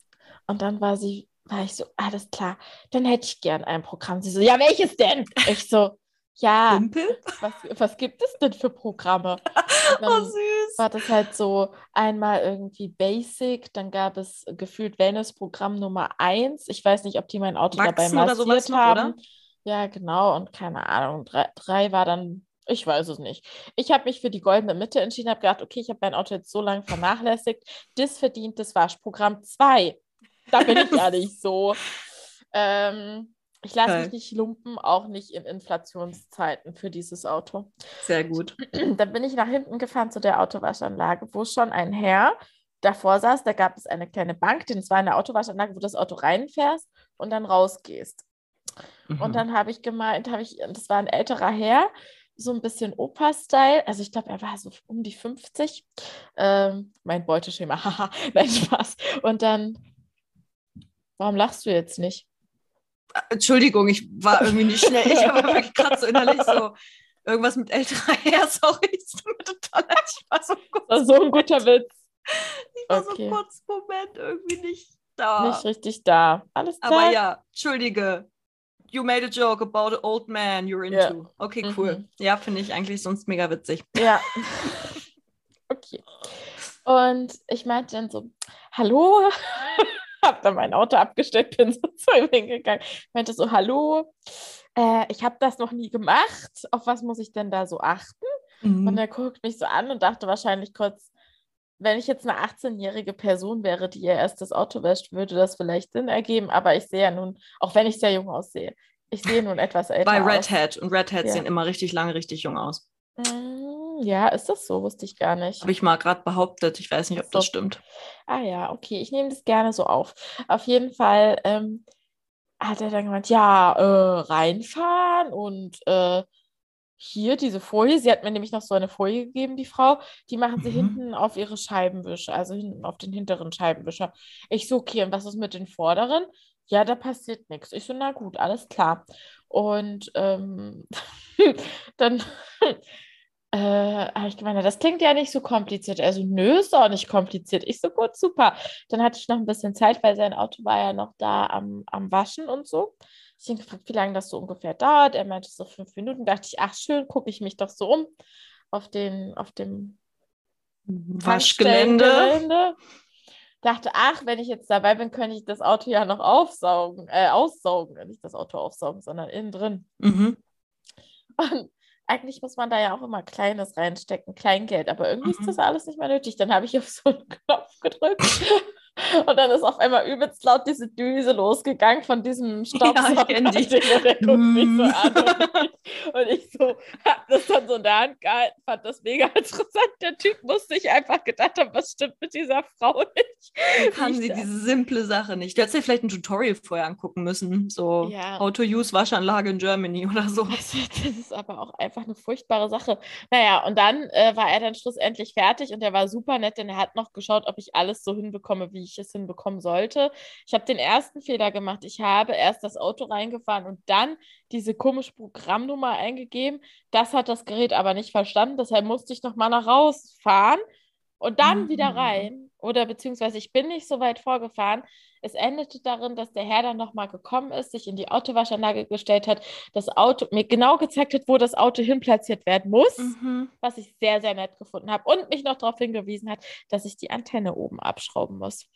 Und dann war sie, war ich so, alles klar, dann hätte ich gern ein Programm. Sie so, ja, welches denn? Ich so, ja, Simpel? was, was gibt es denn für Programme? Oh, süß. war das halt so einmal irgendwie Basic, dann gab es gefühlt Wellness-Programm Nummer 1. Ich weiß nicht, ob die mein Auto dabei Wachsen oder sowas massiert noch, haben. oder? Ja, genau. Und keine Ahnung, drei, drei war dann, ich weiß es nicht. Ich habe mich für die goldene Mitte entschieden, habe gedacht, okay, ich habe mein Auto jetzt so lange vernachlässigt. Das verdient das Waschprogramm 2. Da bin ich ja nicht so. Ähm, ich lasse mich nicht lumpen, auch nicht in Inflationszeiten für dieses Auto. Sehr gut. Dann bin ich nach hinten gefahren zu der Autowaschanlage, wo schon ein Herr davor saß. Da gab es eine kleine Bank, denn es war eine Autowaschanlage, wo du das Auto reinfährst und dann rausgehst. Mhm. Und dann habe ich gemeint, habe ich, das war ein älterer Herr, so ein bisschen Opa-Style. Also ich glaube, er war so um die 50. Ähm, mein Beuteschema, haha, nein, Spaß. Und dann, warum lachst du jetzt nicht? Entschuldigung, ich war irgendwie nicht schnell. Ich war wirklich gerade so innerlich so irgendwas mit älterer her. Sorry. Ich war so kurz. War so ein guter Witz. Ich war okay. so kurz Moment irgendwie nicht da. Nicht richtig da. Alles klar. Aber ja, Entschuldige. You made a joke about an old man you're into. Ja. Okay, cool. Mhm. Ja, finde ich eigentlich sonst mega witzig. Ja. okay. Und ich meinte dann so, hallo, hab dann mein Auto abgestellt, bin so zu ihm hingegangen, meinte so, hallo, äh, ich habe das noch nie gemacht, auf was muss ich denn da so achten? Mhm. Und er guckt mich so an und dachte wahrscheinlich kurz, wenn ich jetzt eine 18-jährige Person wäre, die ihr erstes Auto wäscht, würde das vielleicht Sinn ergeben. Aber ich sehe ja nun, auch wenn ich sehr jung aussehe, ich sehe nun etwas älter Bei Red aus. Hat. Und Red Hats ja. sehen immer richtig lange, richtig jung aus. Mm, ja, ist das so? Wusste ich gar nicht. Habe ich mal gerade behauptet. Ich weiß nicht, ob so. das stimmt. Ah ja, okay. Ich nehme das gerne so auf. Auf jeden Fall ähm, hat er dann gemeint, ja, äh, reinfahren und äh, hier diese Folie, sie hat mir nämlich noch so eine Folie gegeben, die Frau, die machen sie mhm. hinten auf ihre Scheibenwischer, also hinten auf den hinteren Scheibenwischer. Ich so, okay, und was ist mit den vorderen? Ja, da passiert nichts. Ich so, na gut, alles klar. Und ähm, dann äh, habe ich gemeint, das klingt ja nicht so kompliziert. Also, nö, ist auch nicht kompliziert. Ich so, gut, super. Dann hatte ich noch ein bisschen Zeit, weil sein Auto war ja noch da am, am Waschen und so. Ich habe gefragt, wie lange das so ungefähr dauert. Er meinte so fünf Minuten. Da dachte ich, ach schön, gucke ich mich doch so um auf, den, auf dem Waschgelände. Dachte, ach, wenn ich jetzt dabei bin, könnte ich das Auto ja noch aufsaugen, äh, aussaugen, nicht das Auto aufsaugen, sondern innen drin. Mhm. Und eigentlich muss man da ja auch immer Kleines reinstecken, Kleingeld, aber irgendwie mhm. ist das alles nicht mehr nötig. Dann habe ich auf so einen Knopf gedrückt und dann ist auf einmal übelst laut diese Düse losgegangen von diesem Staubsauger. Ja, ich die. Der guckt mich so an und ich, und ich so habe das dann so in der Hand gehalten, fand das mega interessant. Der Typ musste sich einfach gedacht haben, was stimmt mit dieser Frau nicht. Kann sie diese simple Sache nicht. Du hättest dir vielleicht ein Tutorial vorher angucken müssen, so ja. How to use Waschanlage in Germany oder so. Das, das, ist aber auch einfach eine furchtbare Sache. Naja, und dann äh, war er dann schlussendlich fertig und er war super nett, denn er hat noch geschaut, ob ich alles so hinbekomme, wie wie ich es hinbekommen sollte. Ich habe den ersten Fehler gemacht. Ich habe erst das Auto reingefahren und dann diese komische Programmnummer eingegeben. Das hat das Gerät aber nicht verstanden. Deshalb musste ich nochmal nach rausfahren und dann mhm. wieder rein. Oder beziehungsweise ich bin nicht so weit vorgefahren. Es endete darin, dass der Herr dann nochmal gekommen ist, sich in die Autowaschanlage gestellt hat, das Auto mir genau gezeigt hat, wo das Auto hinplatziert werden muss, mhm. was ich sehr, sehr nett gefunden habe und mich noch darauf hingewiesen hat, dass ich die Antenne oben abschrauben muss.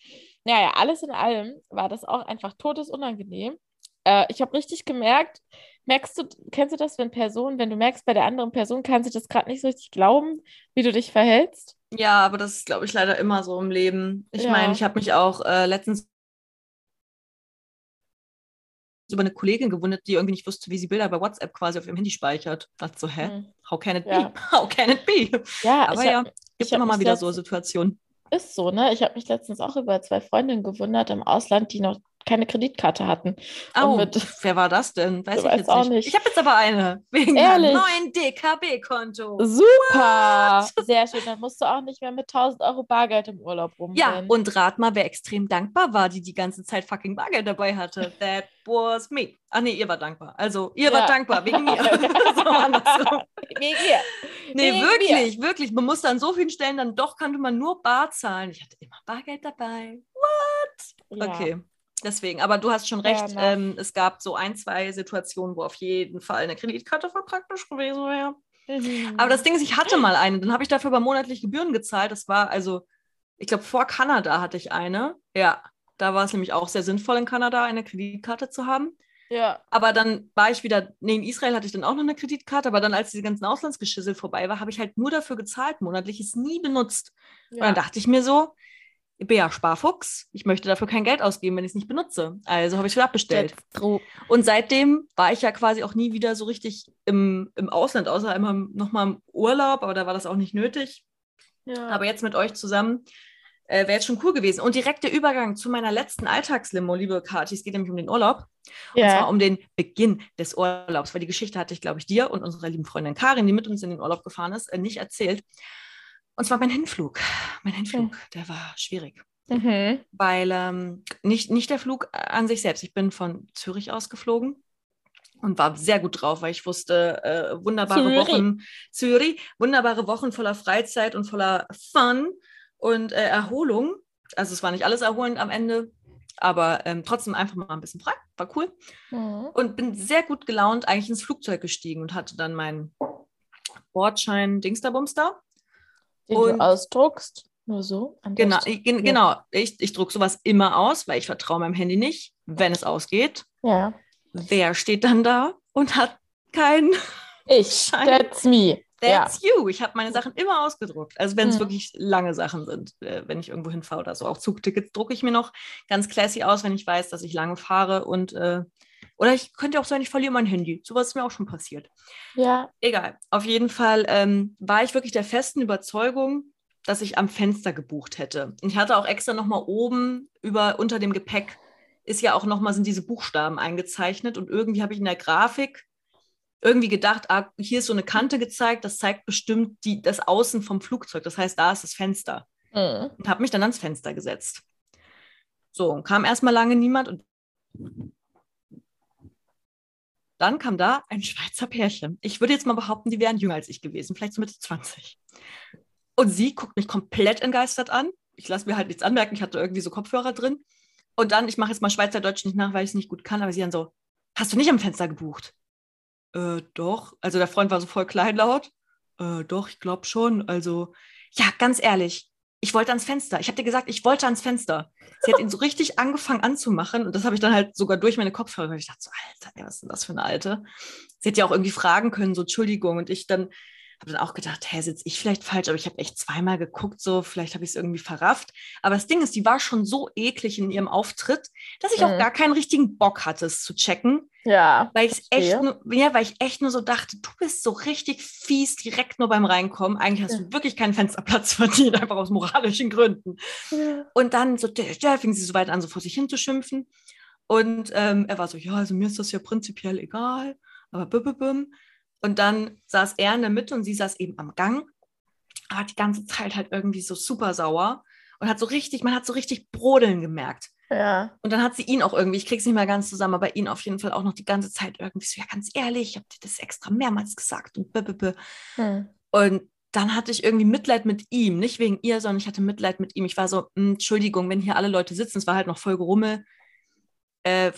Naja, alles in allem war das auch einfach todesunangenehm. Äh, ich habe richtig gemerkt, merkst du, kennst du das, wenn Personen, wenn du merkst, bei der anderen Person kann sie das gerade nicht so richtig glauben, wie du dich verhältst? Ja, aber das ist, glaube ich, leider immer so im Leben. Ich ja. meine, ich habe mich auch äh, letztens über eine Kollegin gewundert, die irgendwie nicht wusste, wie sie Bilder bei WhatsApp quasi auf ihrem Handy speichert. Ich dachte so, hä? Hm. How can it ja. be? How can it be? Ja, aber ja, gibt immer mal wieder so Situationen. Ist so, ne? Ich habe mich letztens auch über zwei Freundinnen gewundert im Ausland, die noch keine Kreditkarte hatten. Oh, mit, wer war das denn? Weiß ich jetzt nicht. nicht. Ich habe jetzt aber eine. Wegen Ehrlich? einem neuen DKB-Konto. Super. What? Sehr schön. Dann musst du auch nicht mehr mit 1000 Euro Bargeld im Urlaub rumrennen. Ja, und rat mal, wer extrem dankbar war, die die ganze Zeit fucking Bargeld dabei hatte. That was me. Ach nee, ihr war dankbar. Also, ihr ja. wart dankbar, wegen mir. so, wegen mir. Nee, wegen wirklich, mir. wirklich. Man muss an so vielen Stellen dann doch, kannte man nur Bar zahlen. Ich hatte immer Bargeld dabei. What? Ja. Okay. Deswegen, aber du hast schon recht, ja, ähm, es gab so ein, zwei Situationen, wo auf jeden Fall eine Kreditkarte voll praktisch gewesen wäre. Mhm. Aber das Ding ist, ich hatte mal eine, dann habe ich dafür aber monatlich Gebühren gezahlt. Das war also, ich glaube, vor Kanada hatte ich eine. Ja, da war es nämlich auch sehr sinnvoll, in Kanada eine Kreditkarte zu haben. Ja. Aber dann war ich wieder, nee, in Israel hatte ich dann auch noch eine Kreditkarte, aber dann, als diese ganzen Auslandsgeschissel vorbei war, habe ich halt nur dafür gezahlt, monatlich, ist nie benutzt. Ja. Und dann dachte ich mir so, ich bin ja Sparfuchs, ich möchte dafür kein Geld ausgeben, wenn ich es nicht benutze. Also habe ich es wieder abbestellt. Und seitdem war ich ja quasi auch nie wieder so richtig im, im Ausland, außer einmal nochmal im Urlaub, aber da war das auch nicht nötig. Ja. Aber jetzt mit euch zusammen Äh, Wäre jetzt schon cool gewesen. Und direkt der Übergang zu meiner letzten Alltagslimo, liebe Kathi. Es geht nämlich um den Urlaub. Ja. Und zwar um den Beginn des Urlaubs, weil die Geschichte hatte ich, glaube ich, dir und unserer lieben Freundin Karin, die mit uns in den Urlaub gefahren ist, äh, nicht erzählt. Und zwar mein Hinflug. Mein Hinflug, mhm. der war schwierig. Mhm. Weil ähm, nicht, nicht der Flug an sich selbst. Ich bin von Zürich ausgeflogen und war sehr gut drauf, weil ich wusste, äh, wunderbare Zürich. Wochen, Zürich, wunderbare Wochen voller Freizeit und voller Fun und äh, Erholung. Also es war nicht alles erholend am Ende, aber ähm, trotzdem einfach mal ein bisschen frei, war cool. Mhm. Und bin sehr gut gelaunt eigentlich ins Flugzeug gestiegen und hatte dann meinen Bordschein Dingsterbumster. Den und, du ausdruckst, nur so? Genau, ich, genau. Ich, ich drucke sowas immer aus, weil ich vertraue meinem Handy nicht, wenn es ausgeht. Ja. Wer steht dann da und hat keinen Ich, Schein? that's me. That's ja. you. Ich habe meine Sachen immer ausgedruckt. Also wenn es hm. wirklich lange Sachen sind, äh, wenn ich irgendwo hinfahre oder so. Auch Zugtickets drucke ich mir noch ganz classy aus, wenn ich weiß, dass ich lange fahre und äh, oder ich könnte auch sein, ich verliere mein Handy. Sowas ist mir auch schon passiert. Ja. Egal. Auf jeden Fall ähm, war ich wirklich der festen Überzeugung, dass ich am Fenster gebucht hätte. Und ich hatte auch extra nochmal oben über unter dem Gepäck ist ja auch nochmal, sind diese Buchstaben eingezeichnet und irgendwie habe ich in der Grafik irgendwie gedacht, ah, hier ist so eine Kante gezeigt, das zeigt bestimmt die, das Außen vom Flugzeug. Das heißt, da ist das Fenster. Mhm. Und habe mich dann ans Fenster gesetzt. So, kam erstmal lange niemand und dann kam da ein Schweizer Pärchen. Ich würde jetzt mal behaupten, die wären jünger als ich gewesen, vielleicht so Mitte 20. Und sie guckt mich komplett entgeistert an. Ich lasse mir halt nichts anmerken, ich hatte irgendwie so Kopfhörer drin. Und dann, ich mache jetzt mal Schweizerdeutsch nicht nach, weil ich es nicht gut kann, aber sie dann so, hast du nicht am Fenster gebucht? Äh, doch. Also der Freund war so voll kleinlaut. Äh, doch, ich glaube schon. Also, ja, ganz ehrlich, ich wollte ans Fenster. Ich habe dir gesagt, ich wollte ans Fenster. Sie hat ihn so richtig angefangen anzumachen und das habe ich dann halt sogar durch meine Kopfhörer. Ich dachte so, Alter, was ist denn das für eine Alte? Sie hätte ja auch irgendwie fragen können, so Entschuldigung. Und ich dann habe dann auch gedacht, hä, sitze ich vielleicht falsch, aber ich habe echt zweimal geguckt, so vielleicht habe ich es irgendwie verrafft. Aber das Ding ist, die war schon so eklig in ihrem Auftritt, dass ich mhm. auch gar keinen richtigen Bock hatte, es zu checken. Ja. Weil ich echt nur, ja, weil ich echt nur so dachte, du bist so richtig fies direkt nur beim Reinkommen. Eigentlich hast ja. du wirklich keinen Fensterplatz verdient, einfach aus moralischen Gründen. Ja. Und dann so, ja, fing sie so weit an, so vor sich hinzuschimpfen. Und ähm, er war so, ja, also mir ist das ja prinzipiell egal, aber bum, bum, bum. Und dann saß er in der Mitte und sie saß eben am Gang, aber die ganze Zeit halt irgendwie so super sauer und hat so richtig, man hat so richtig Brodeln gemerkt. Ja. Und dann hat sie ihn auch irgendwie, ich krieg's nicht mehr ganz zusammen, aber ihn auf jeden Fall auch noch die ganze Zeit irgendwie so, ja, ganz ehrlich, ich habe dir das extra mehrmals gesagt und b, hm. Und dann hatte ich irgendwie Mitleid mit ihm, nicht wegen ihr, sondern ich hatte Mitleid mit ihm. Ich war so, hm, Entschuldigung, wenn hier alle Leute sitzen, es war halt noch voll Gerummel. Äh,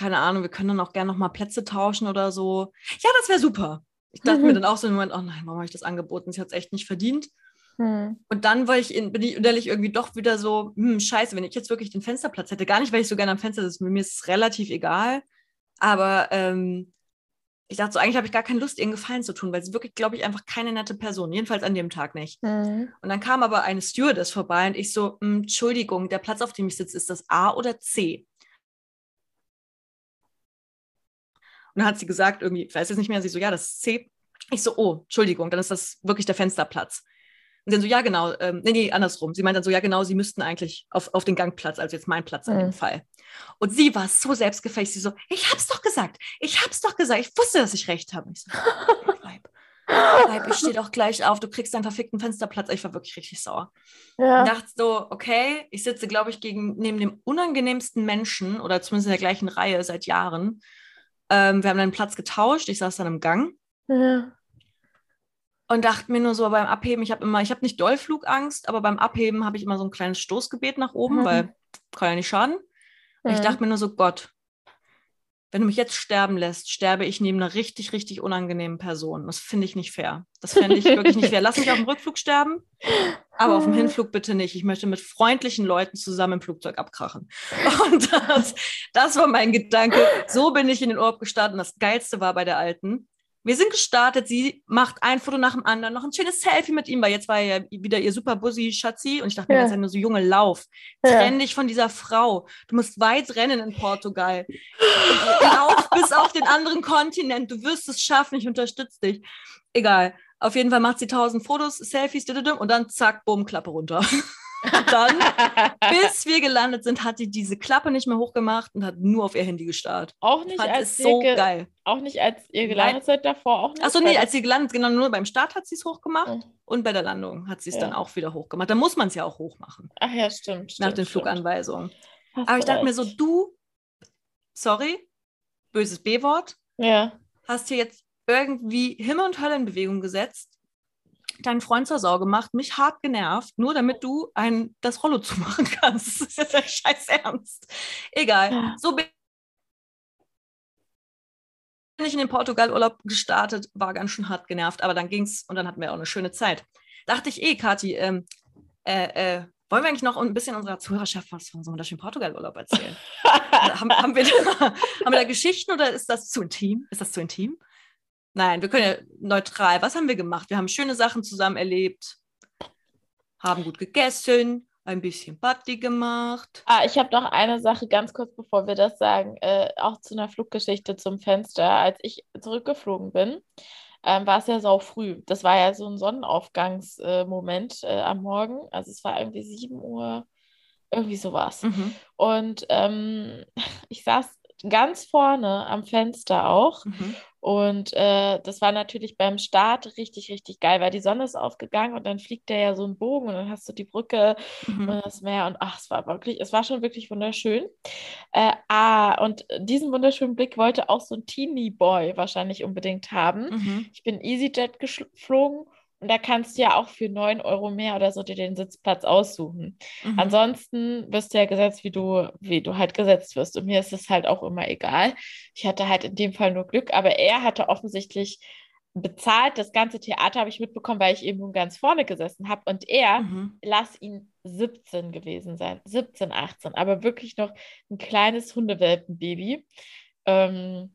keine Ahnung, wir können dann auch gerne noch mal Plätze tauschen oder so. Ja, das wäre super. Ich dachte mhm. mir dann auch so im Moment, oh nein, warum habe ich das angeboten? Sie hat es echt nicht verdient. Mhm. Und dann war ich in, bin ich innerlich irgendwie doch wieder so, hm, scheiße, wenn ich jetzt wirklich den Fensterplatz hätte, gar nicht, weil ich so gerne am Fenster sitze, mir ist es relativ egal. Aber ähm, ich dachte so, eigentlich habe ich gar keine Lust, ihren Gefallen zu tun, weil sie wirklich, glaube ich, einfach keine nette Person, jedenfalls an dem Tag nicht. Mhm. Und dann kam aber eine Stewardess vorbei und ich so, hm, Entschuldigung, der Platz, auf dem ich sitze, ist das A oder C? Und dann hat sie gesagt, irgendwie, ich weiß jetzt nicht mehr, sie so, ja, das ist C. Ich so, oh, Entschuldigung, dann ist das wirklich der Fensterplatz. Und dann so, ja, genau, ähm, nee, nee, andersrum. Sie meint dann so, ja, genau, sie müssten eigentlich auf, auf den Gangplatz, also jetzt mein Platz in mhm. dem Fall. Und sie war so selbstgefällig, sie so, ich hab's doch gesagt, ich hab's doch gesagt, ich wusste, dass ich recht habe. Ich so, bleib, bleib, ich stehe doch gleich auf, du kriegst deinen verfickten Fensterplatz. Ich war wirklich richtig sauer. Ja. Und dachte so, okay, ich sitze, glaube ich, gegen, neben dem unangenehmsten Menschen oder zumindest in der gleichen Reihe seit Jahren. Ähm, wir haben dann Platz getauscht. Ich saß dann im Gang. Ja. Und dachte mir nur so beim Abheben, ich habe immer, ich habe nicht Dollflugangst, aber beim Abheben habe ich immer so ein kleines Stoßgebet nach oben, mhm. weil kann ja nicht schaden. Und ich dachte mir nur so, Gott, wenn du mich jetzt sterben lässt, sterbe ich neben einer richtig, richtig unangenehmen Person. Das finde ich nicht fair. Das fände ich wirklich nicht fair. Lass mich auf dem Rückflug sterben, aber auf dem Hinflug bitte nicht. Ich möchte mit freundlichen Leuten zusammen im Flugzeug abkrachen. Und das, das war mein Gedanke. So bin ich in den Urlaub gestartet. Und das Geilste war bei der Alten, wir sind gestartet, sie macht ein Foto nach dem anderen, noch ein schönes Selfie mit ihm, weil jetzt war ja wieder ihr super Busy Schatzi und ich dachte ja. mir, das ist ja nur so junge Lauf. Ja. Trenn dich von dieser Frau. Du musst weit rennen in Portugal. Lauf bis auf den anderen Kontinent. Du wirst es schaffen. Ich unterstütze dich. Egal. Auf jeden Fall macht sie tausend Fotos, Selfies, und dann zack, bumm, Klappe runter. Und dann, bis wir gelandet sind, hat die diese Klappe nicht mehr hochgemacht und hat nur auf ihr Handy gestarrt. Auch nicht, Fand als so geil. auch nicht, als ihr gelandet seid davor, auch nicht. Achso, nee, als sie gelandet, genau, nur beim Start hat sie es hochgemacht Mhm. und bei der Landung hat sie es Ja. dann auch wieder hochgemacht. Da muss man es ja auch hochmachen, Ach ja, stimmt. nach stimmt, den. Fluganweisungen. Hast Aber ich dachte mir so, du, sorry, böses B-Wort, Ja. hast hier jetzt irgendwie Himmel und Hölle in Bewegung gesetzt, deinen Freund zur Sau gemacht, mich hart genervt, nur damit du ein, das Rollo zumachen kannst. Das ist jetzt der scheiß Ernst. Egal. Ja. So bin ich in den Portugal-Urlaub gestartet, war ganz schön hart genervt, aber dann ging's und dann hatten wir auch eine schöne Zeit. Dachte ich eh, Kathi, ähm, äh, äh, wollen wir eigentlich noch ein bisschen unserer Zuhörerschaft was von so einem wunderschönen Portugal-Urlaub erzählen? haben, haben, wir da, haben wir da Geschichten oder ist das zu intim? Ist das zu intim? Nein, wir können ja neutral. Was haben wir gemacht? Wir haben schöne Sachen zusammen erlebt, haben gut gegessen, ein bisschen Party gemacht. Ah, ich habe noch eine Sache ganz kurz, bevor wir das sagen, äh, auch zu einer Fluggeschichte zum Fenster. Als ich zurückgeflogen bin, ähm, war es ja sau früh. Das war ja so ein Sonnenaufgangsmoment äh, am Morgen. Also es war irgendwie 7 Uhr, irgendwie sowas. Mhm. Und ähm, ich saß ganz vorne am Fenster auch. Mhm. Und äh, das war natürlich beim Start richtig, richtig geil, weil die Sonne ist aufgegangen und dann fliegt der ja so einen Bogen und dann hast du die Brücke Mhm. und das Meer und ach, es war wirklich, es war schon wirklich wunderschön. Äh, ah, und diesen wunderschönen Blick wollte auch so ein Teenie Boy wahrscheinlich unbedingt haben. Mhm. Ich bin EasyJet geflogen da kannst du ja auch für 9 Euro mehr oder so dir den Sitzplatz aussuchen. Mhm. Ansonsten wirst du ja gesetzt, wie du, wie du halt gesetzt wirst. Und mir ist es halt auch immer egal. Ich hatte halt in dem Fall nur Glück, aber er hatte offensichtlich bezahlt. Das ganze Theater habe ich mitbekommen, weil ich eben nun ganz vorne gesessen habe. Und er, Mhm. lass ihn 17 gewesen sein, 17, 18, aber wirklich noch ein kleines Hundewelpenbaby. Ähm,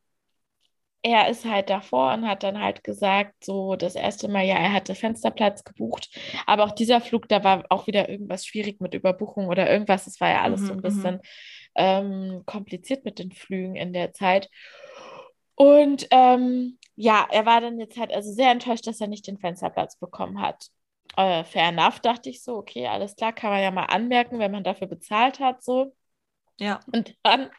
er ist halt davor und hat dann halt gesagt, so das erste Mal, ja, er hatte Fensterplatz gebucht, aber auch dieser Flug, da war auch wieder irgendwas schwierig mit Überbuchung oder irgendwas. Es war ja alles so ein Mhm, bisschen ähm, kompliziert mit den Flügen in der Zeit. Und ähm, ja, er war dann jetzt halt also sehr enttäuscht, dass er nicht den Fensterplatz bekommen hat. Äh, fair enough, dachte ich so, okay, alles klar, kann man ja mal anmerken, wenn man dafür bezahlt hat, so. Ja. Und dann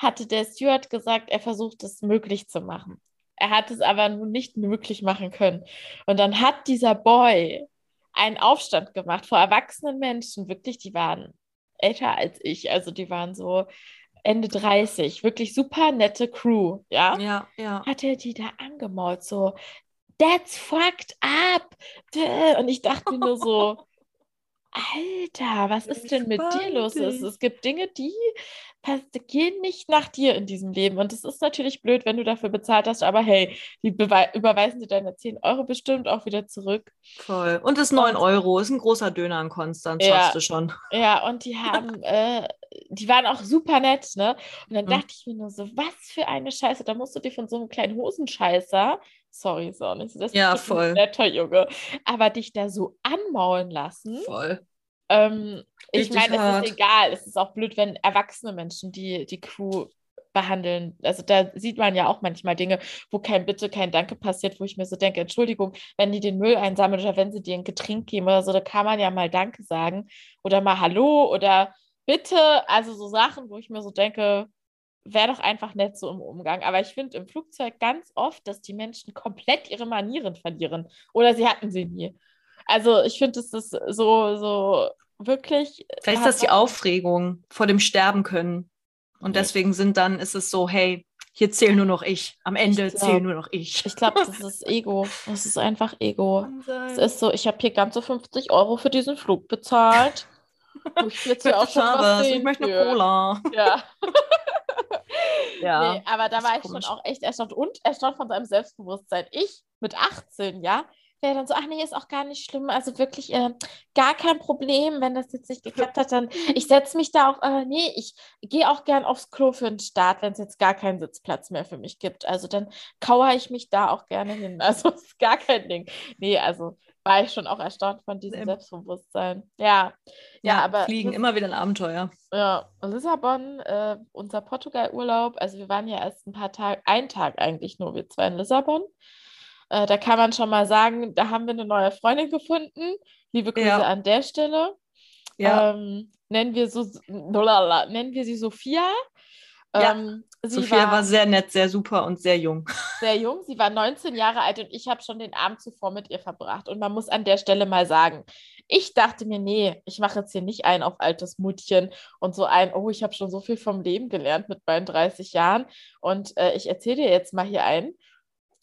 hatte der Steward gesagt, er versucht es möglich zu machen. Er hat es aber nun nicht möglich machen können. Und dann hat dieser Boy einen Aufstand gemacht vor erwachsenen Menschen, wirklich, die waren älter als ich, also die waren so Ende 30, wirklich super nette Crew, ja? Ja, ja. Hat er die da angemault, so, that's fucked up. Und ich dachte nur so, Alter, was ist denn mit dir los? Es, dich. es gibt Dinge, die gehen nicht nach dir in diesem Leben. Und es ist natürlich blöd, wenn du dafür bezahlt hast, aber hey, die überweisen dir deine 10 Euro bestimmt auch wieder zurück. Voll. Und das 9 Und- Euro ist ein großer Döner in Konstanz, Ja. schaffst du schon. Ja, und die haben, äh, die waren auch super nett, ne? Und dann Mhm. dachte ich mir nur so, was für eine Scheiße, da musst du dir von so einem kleinen Hosenscheißer, sorry, so nicht, das Ja, ist ein voll. netter Junge, aber dich da so anmaulen lassen. Voll. Ähm, ich meine, es ist egal. Es ist auch blöd, wenn erwachsene Menschen die, die Crew behandeln. Also da sieht man ja auch manchmal Dinge, wo kein Bitte, kein Danke passiert, wo ich mir so denke, Entschuldigung, wenn die den Müll einsammeln oder wenn sie dir ein Getränk geben oder so, da kann man ja mal Danke sagen oder mal Hallo oder Bitte. Also so Sachen, wo ich mir so denke, wäre doch einfach nett so im Umgang. Aber ich finde im Flugzeug ganz oft, dass die Menschen komplett ihre Manieren verlieren oder sie hatten sie nie. Also ich finde, es ist so, so wirklich. Vielleicht ist das die Aufregung vor dem Sterben können. Und deswegen sind dann, ist es so, hey, hier zähle nur noch ich. Am Ende Ich glaub- zähle nur noch ich. Ich glaube, das ist Ego. Das ist einfach Ego. Es ist so, ich habe hier ganze 50 Euro für diesen Flug bezahlt. Ich ich möchte. Cola. Ja. Ja. Nee, aber da war ich komisch. schon auch echt erstaunt und erstaunt von seinem Selbstbewusstsein. Ich mit 18, ja, wäre dann so, ach nee, ist auch gar nicht schlimm. Also wirklich äh, gar kein Problem, wenn das jetzt nicht geklappt hat, dann ich setze mich da auch, äh, nee, ich gehe auch gern aufs Klo für den Start, wenn es jetzt gar keinen Sitzplatz mehr für mich gibt. Also dann kauere ich mich da auch gerne hin. Also ist gar kein Ding. Nee, also war ich schon auch erstaunt von diesem. Selbstbewusstsein. Ja, ja, Ja, aber Fliegen, immer wieder ein Abenteuer. ja, Lissabon, äh, unser Portugal-Urlaub. Also wir waren ja erst ein paar Tage, ein Tag eigentlich nur, wir zwei in Lissabon. Äh, da kann man schon mal sagen, da haben wir eine neue Freundin gefunden. Liebe Grüße Ja. an der Stelle. Ja. Ähm, nennen wir so, nennen wir sie Sophia. Ja. Ähm, Sophia war, war, sehr nett, sehr super und sehr jung. Sehr jung. Sie war 19 Jahre alt und ich habe schon den Abend zuvor mit ihr verbracht. Und man muss an der Stelle mal sagen, ich dachte mir, nee, ich mache jetzt hier nicht ein auf altes Mutchen und so ein, oh, ich habe schon so viel vom Leben gelernt mit meinen 30 Jahren und äh, ich erzähle dir jetzt mal hier ein.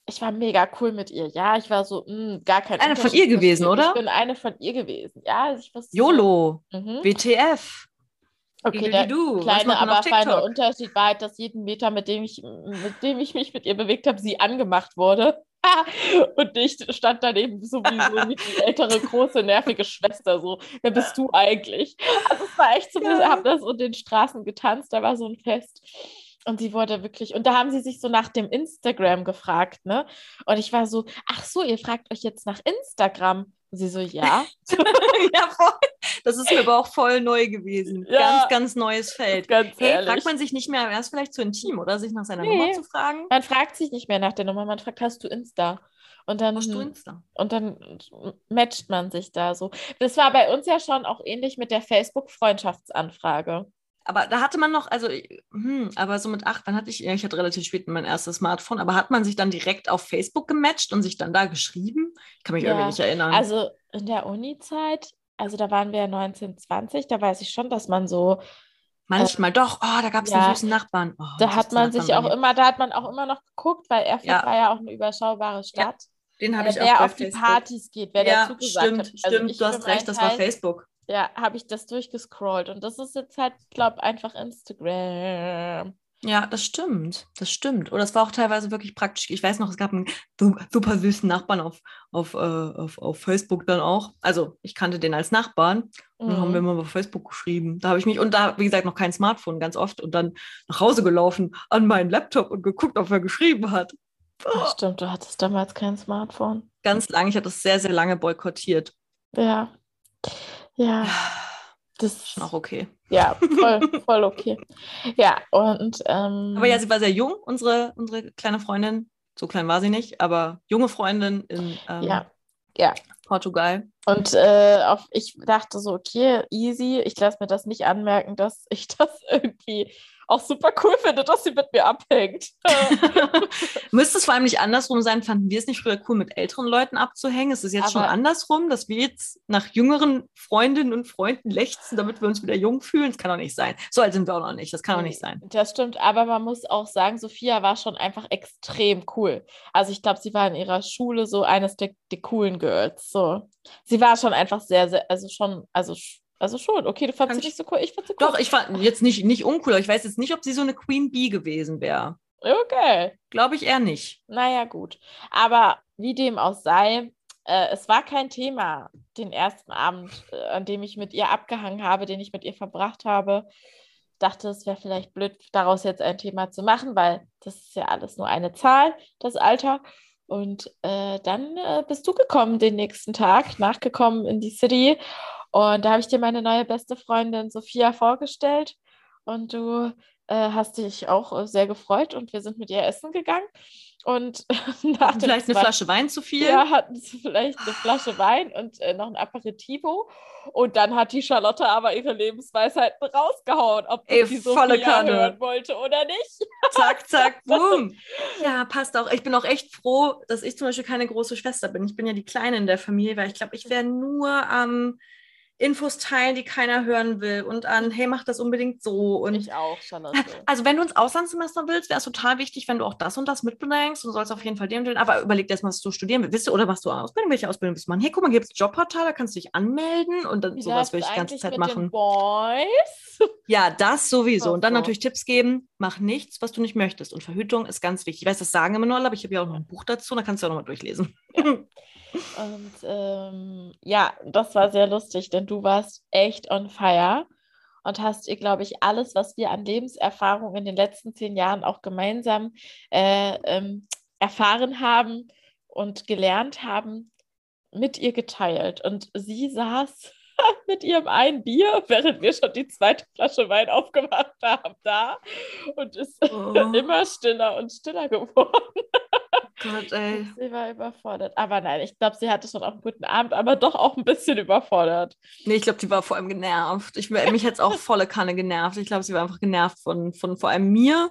Ich war mega cool mit ihr. Ja, ich war so, mh, hm, gar kein Eine von ihr gewesen, oder? Ich bin eine von ihr gewesen. Ja, ich war YOLO, so, mhm. WTF. Okay, der du? kleine, aber feine Unterschied war halt, dass jeden Meter, mit dem ich, mit dem ich mich mit ihr bewegt habe, sie angemacht wurde. und ich stand daneben sowieso wie die ältere, große, nervige Schwester. So, wer bist du eigentlich? Also es war echt so, wir ja. haben das in den Straßen getanzt, da war so ein Fest. Und sie wurde wirklich, und da haben sie sich so nach dem Instagram gefragt, ne? Und ich war so, ach so, ihr fragt euch jetzt nach Instagram. Sie so, ja. ja, voll. Das ist mir aber auch voll neu gewesen. Ja, ganz, ganz neues Feld. Ganz hey, fragt man sich nicht mehr, wäre es vielleicht zu intim, oder? Sich nach seiner nee, Nummer zu fragen? Man fragt sich nicht mehr nach der Nummer, man fragt, hast du Insta? Und dann, hast du Insta? Und dann matcht man sich da so. Das war bei uns ja schon auch ähnlich mit der Facebook-Freundschaftsanfrage. Aber da hatte man noch, also, hm, aber so mit acht, dann hatte ich, ich hatte relativ spät mein erstes Smartphone, aber hat man sich dann direkt auf Facebook gematcht und sich dann da geschrieben? Ich kann mich ja, irgendwie nicht erinnern. Also in der Uni-Zeit, also da waren wir ja 19, 20, da weiß ich schon, dass man so Manchmal äh, doch, oh, da gab es ja, einen süßen Nachbarn. Oh, da hat man sich auch immer, da hat man auch immer noch geguckt, weil Erfurt ja. war ja auch eine überschaubare Stadt. Ja, den habe äh, ich auch Wer auf Facebook. die Partys geht, wer ja, dazu gesagt stimmt, hat. Also stimmt, du hast recht, das war Facebook ja, habe ich das durchgescrollt. Und das ist jetzt halt, glaube ich, einfach Instagram. Ja, das stimmt. Das stimmt. Oder es war auch teilweise wirklich praktisch. Ich weiß noch, es gab einen super süßen Nachbarn auf, auf, äh, auf, auf Facebook dann auch. Also ich kannte den als Nachbarn. Und dann haben wir mhm. mal auf Facebook geschrieben. Da habe ich mich, und da, wie gesagt, noch kein Smartphone, ganz oft. Und dann nach Hause gelaufen an meinen Laptop und geguckt, ob er geschrieben hat. Ach, stimmt, du hattest damals kein Smartphone. Ganz lange, ich hatte es sehr, sehr lange boykottiert. Ja. Ja. Das ist schon auch okay. Ja, voll, voll okay. Ja, und. Ähm, aber ja, sie war sehr jung, unsere, unsere kleine Freundin. So klein war sie nicht, aber junge Freundin in ähm, ja. Ja. Portugal. Und äh, auf, ich dachte so, okay, easy, ich lasse mir das nicht anmerken, dass ich das irgendwie auch super cool finde, dass sie mit mir abhängt. Müsste es vor allem nicht andersrum sein? Fanden wir es nicht früher cool, mit älteren Leuten abzuhängen? Ist es jetzt Aber schon andersrum, dass wir jetzt nach jüngeren Freundinnen und Freunden lechzen, damit wir uns wieder jung fühlen? Das kann doch nicht sein. So alt sind wir auch noch nicht. Das kann doch nicht sein. Das stimmt. Aber man muss auch sagen, Sophia war schon einfach extrem cool. Also ich glaube, sie war in ihrer Schule so eines der, der coolen Girls. So. Sie war schon einfach sehr, sehr, also schon, also also schon, okay, du fandest sie nicht so cool. Ich fand sie cool. Doch, ich fand jetzt nicht, nicht uncool, aber ich weiß jetzt nicht, ob sie so eine Queen Bee gewesen wäre. Okay. Glaube ich eher nicht. Naja, gut. Aber wie dem auch sei, äh, es war kein Thema, den ersten Abend, äh, an dem ich mit ihr abgehangen habe, den ich mit ihr verbracht habe. Dachte, es wäre vielleicht blöd, daraus jetzt ein Thema zu machen, weil das ist ja alles nur eine Zahl, das Alter. Und äh, dann äh, bist du gekommen den nächsten Tag, nachgekommen in die City und da habe ich dir meine neue beste Freundin Sophia vorgestellt und du äh, hast dich auch äh, sehr gefreut und wir sind mit ihr essen gegangen. Und nach vielleicht eine Flasche Wein zu viel? Ja, hatten sie vielleicht eine Flasche Wein und äh, noch ein Aperitivo. Und dann hat die Charlotte aber ihre Lebensweisheiten rausgehauen, ob Ey, die volle Kanne. hören wollte oder nicht. Zack, zack, boom. Ja, passt auch. Ich bin auch echt froh, dass ich zum Beispiel keine große Schwester bin. Ich bin ja die Kleine in der Familie, weil ich glaube, ich wäre nur am... Ähm, Infos teilen, die keiner hören will und an, hey, mach das unbedingt so. Und ich auch, Charlotte. Also wenn du ins Auslandssemester willst, wäre es total wichtig, wenn du auch das und das mitbringst und sollst auf jeden Fall dem tun. Aber überleg dir erstmal, was du studieren willst. Willst du oder was du Ausbildung? Welche Ausbildung willst du machen? Hey, guck mal, gibt es Jobportal, da kannst du dich anmelden und dann sowas will ich die ganze Zeit machen. Boys? Ja, das sowieso. Und dann natürlich Tipps geben, mach nichts, was du nicht möchtest. Und Verhütung ist ganz wichtig. Ich weiß, das sagen immer nur alle, aber ich habe ja auch noch ein Buch dazu, da kannst du auch nochmal durchlesen. Ja. Und ähm, ja, das war sehr lustig, denn du warst echt on fire und hast ihr, glaube ich, alles, was wir an Lebenserfahrung in den letzten zehn Jahren auch gemeinsam äh, ähm, erfahren haben und gelernt haben, mit ihr geteilt. Und sie saß mit ihrem einen Bier, während wir schon die zweite Flasche Wein aufgemacht haben, da und ist oh. immer stiller und stiller geworden. Gott, ey. Sie war überfordert. Aber nein, ich glaube, sie hatte schon auch einen guten Abend, aber doch auch ein bisschen überfordert. Nee, ich glaube, die war vor allem genervt. Ich, mich hat es auch volle Kanne genervt. Ich glaube, sie war einfach genervt von, von vor allem mir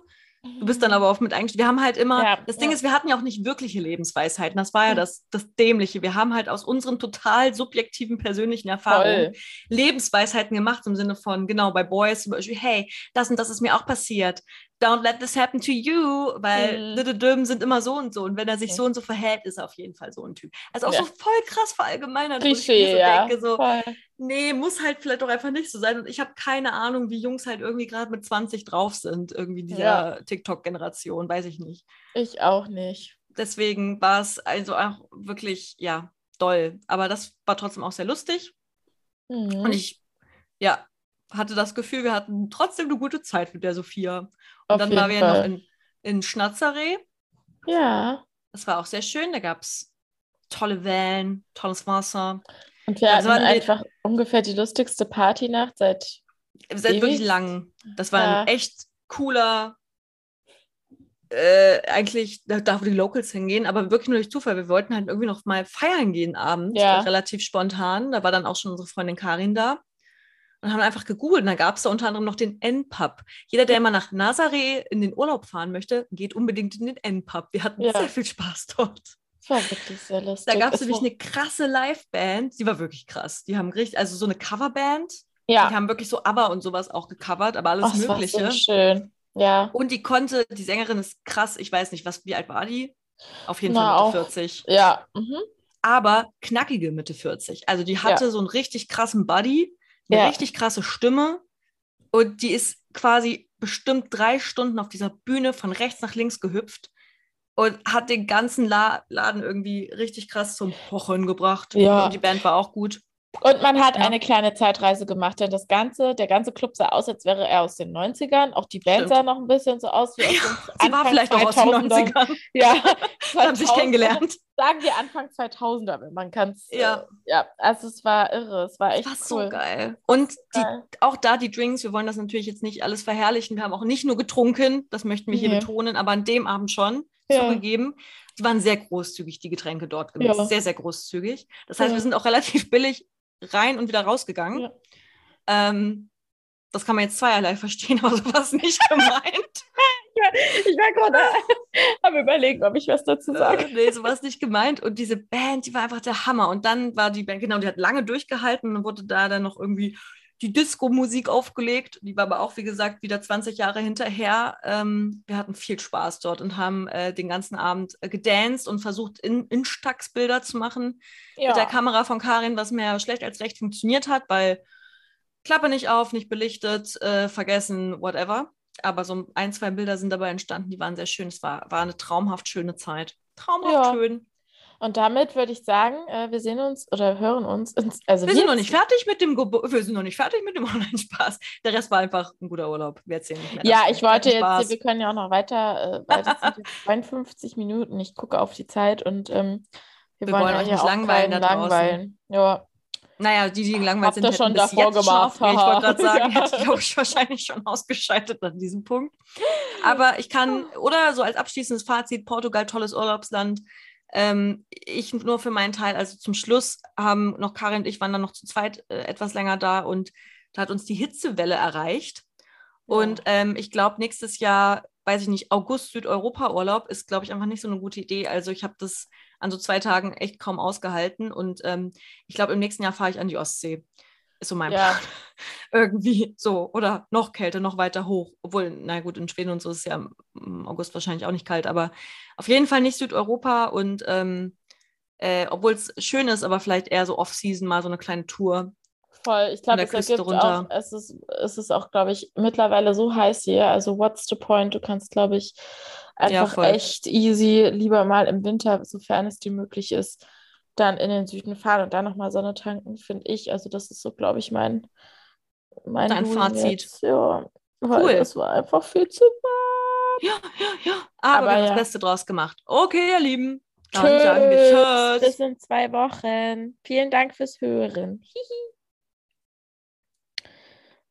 Du bist dann aber oft mit eingestellt. Wir haben halt immer, ja, das Ding ja. ist, wir hatten ja auch nicht wirkliche Lebensweisheiten. Das war ja das, das Dämliche. Wir haben halt aus unseren total subjektiven persönlichen Erfahrungen Voll. Lebensweisheiten gemacht im Sinne von, genau, bei Boys zum Beispiel, hey, das und das ist mir auch passiert don't let this happen to you, weil mhm. Dödödöm sind immer so und so. Und wenn er sich okay. so und so verhält, ist er auf jeden Fall so ein Typ. Also auch ja. so voll krass verallgemeinert. Klischee, ich so ja. denke, so, nee, muss halt vielleicht doch einfach nicht so sein. Und ich habe keine Ahnung, wie Jungs halt irgendwie gerade mit 20 drauf sind, irgendwie dieser ja. TikTok-Generation, weiß ich nicht. Ich auch nicht. Deswegen war es also auch wirklich, ja, doll. Aber das war trotzdem auch sehr lustig. Mhm. Und ich, ja, hatte das Gefühl, wir hatten trotzdem eine gute Zeit mit der Sophia. Und Auf dann waren wir Fall. noch in, in Schnatzeree. Ja. Das war auch sehr schön. Da gab es tolle Wellen, tolles Wasser. Und wir hatten einfach wir, ungefähr die lustigste Partynacht seit. Seit ewig. wirklich lang. Das war ja. ein echt cooler. Äh, eigentlich, da wo die Locals hingehen, aber wirklich nur durch Zufall. Wir wollten halt irgendwie noch mal feiern gehen abends, ja. relativ spontan. Da war dann auch schon unsere Freundin Karin da und haben einfach gegoogelt. Und da gab es da unter anderem noch den N-Pub. Jeder, der immer nach Nazaré in den Urlaub fahren möchte, geht unbedingt in den N-Pub. Wir hatten ja. sehr viel Spaß dort. Das war wirklich sehr lustig. Da gab es nämlich eine krasse Liveband. Die war wirklich krass. Die haben richtig, also so eine Coverband. Ja. Die haben wirklich so ABBA und sowas auch gecovert, aber alles oh, Mögliche. War so schön. Ja. Und die konnte, die Sängerin ist krass. Ich weiß nicht, was, wie alt war die? Auf jeden Na, Fall Mitte auch, 40. Ja. Mhm. Aber knackige Mitte 40. Also die hatte ja. so einen richtig krassen Body eine ja. richtig krasse Stimme und die ist quasi bestimmt drei Stunden auf dieser Bühne von rechts nach links gehüpft und hat den ganzen La Laden irgendwie richtig krass zum Pochen gebracht. Ja. Und die Band war auch gut. Und man hat ja. eine kleine Zeitreise gemacht, denn das ganze, der ganze Club sah aus, als wäre er aus den 90ern. Auch die Band Stimmt. sah noch ein bisschen so aus wie aus den ja, war vielleicht auch aus den 90ern. Ja, haben sich kennengelernt. Sagen wir Anfang 2000er, wenn man kann es. Ja. Äh, ja, also es war irre, es war echt war cool. so geil. Und die, auch da die Drinks, wir wollen das natürlich jetzt nicht alles verherrlichen. Wir haben auch nicht nur getrunken, das möchten wir hier nee. betonen, aber an dem Abend schon ja. zugegeben. Die waren sehr großzügig, die Getränke dort gemischt. Ja. Sehr, sehr großzügig. Das heißt, ja. wir sind auch relativ billig rein und wieder rausgegangen. Ja. Ähm, das kann man jetzt zweierlei verstehen, aber sowas nicht gemeint. ich war gerade am überlegen, ob ich was dazu äh, sage. Äh, nee, sowas nicht gemeint. Und diese Band, die war einfach der Hammer. Und dann war die Band, genau, die hat lange durchgehalten und wurde da dann noch irgendwie die Disco-Musik aufgelegt. Die war aber auch, wie gesagt, wieder 20 Jahre hinterher. Ähm, wir hatten viel Spaß dort und haben äh, den ganzen Abend äh, gedanced und versucht, in Instax-Bilder zu machen ja. mit der Kamera von Karin, was mehr schlecht als recht funktioniert hat, weil Klappe nicht auf, nicht belichtet, äh, vergessen, whatever. Aber so ein, zwei Bilder sind dabei entstanden, die waren sehr schön. Es war, war eine traumhaft schöne Zeit. Traumhaft ja. schön. Und damit würde ich sagen, äh, wir sehen uns oder hören uns. Ins, also wir, sind noch nicht fertig mit dem Gebo wir sind noch nicht fertig mit dem Online-Spaß. Der Rest war einfach ein guter Urlaub. Wir erzählen nicht mehr. Ja, ich wollte jetzt, Spaß. wir können ja auch noch weiter, äh, weiter 52 Minuten. Ich gucke auf die Zeit und ähm, wir, wir, wollen, wollen euch nicht langweilen. langweilen. Ja. Naja, die, die langweilig sind, hätten schon davor gemacht. Schon, ich wollte gerade sagen, ja. hätte ich, glaube ich, wahrscheinlich schon ausgeschaltet an diesem Punkt. Aber ich kann, oder so als abschließendes Fazit, Portugal, tolles Urlaubsland. Ähm, ich nur für meinen Teil, also zum Schluss haben noch Karin und ich waren dann noch zu zweit äh, etwas länger da und da hat uns die Hitzewelle erreicht. Und ähm, ich glaube, nächstes Jahr, weiß ich nicht, August Südeuropa-Urlaub ist, glaube ich, einfach nicht so eine gute Idee. Also ich habe das an so zwei Tagen echt kaum ausgehalten und ähm, ich glaube, im nächsten Jahr fahre ich an die Ostsee. Ist so mein ja. Plan. Irgendwie so. Oder noch kälter, noch weiter hoch. Obwohl, na gut, in Schweden und so ist es ja im August wahrscheinlich auch nicht kalt, aber auf jeden Fall nicht Südeuropa und ähm, äh, obwohl es schön ist, aber vielleicht eher so Off-Season mal so eine kleine Tour. Voll, ich glaube, es ergibt runter. auch, es ist, es ist auch, glaube ich, mittlerweile so heiß hier. Also, what's the point? Du kannst, glaube ich, einfach ja, echt easy lieber mal im Winter, sofern es dir möglich ist, dann in den Süden fahren und dann nochmal Sonne tanken, finde ich. Also das ist so, glaube ich, mein, mein Dein Fazit. Jetzt. Ja, cool. Es war einfach viel zu warm. Ja, ja, ja. Aber, Aber wir haben ja. das Beste draus gemacht. Okay, ihr Lieben. Dann tschüss. sagen wir Tschüss. Bis in zwei Wochen. Vielen Dank fürs Hören. Hihi.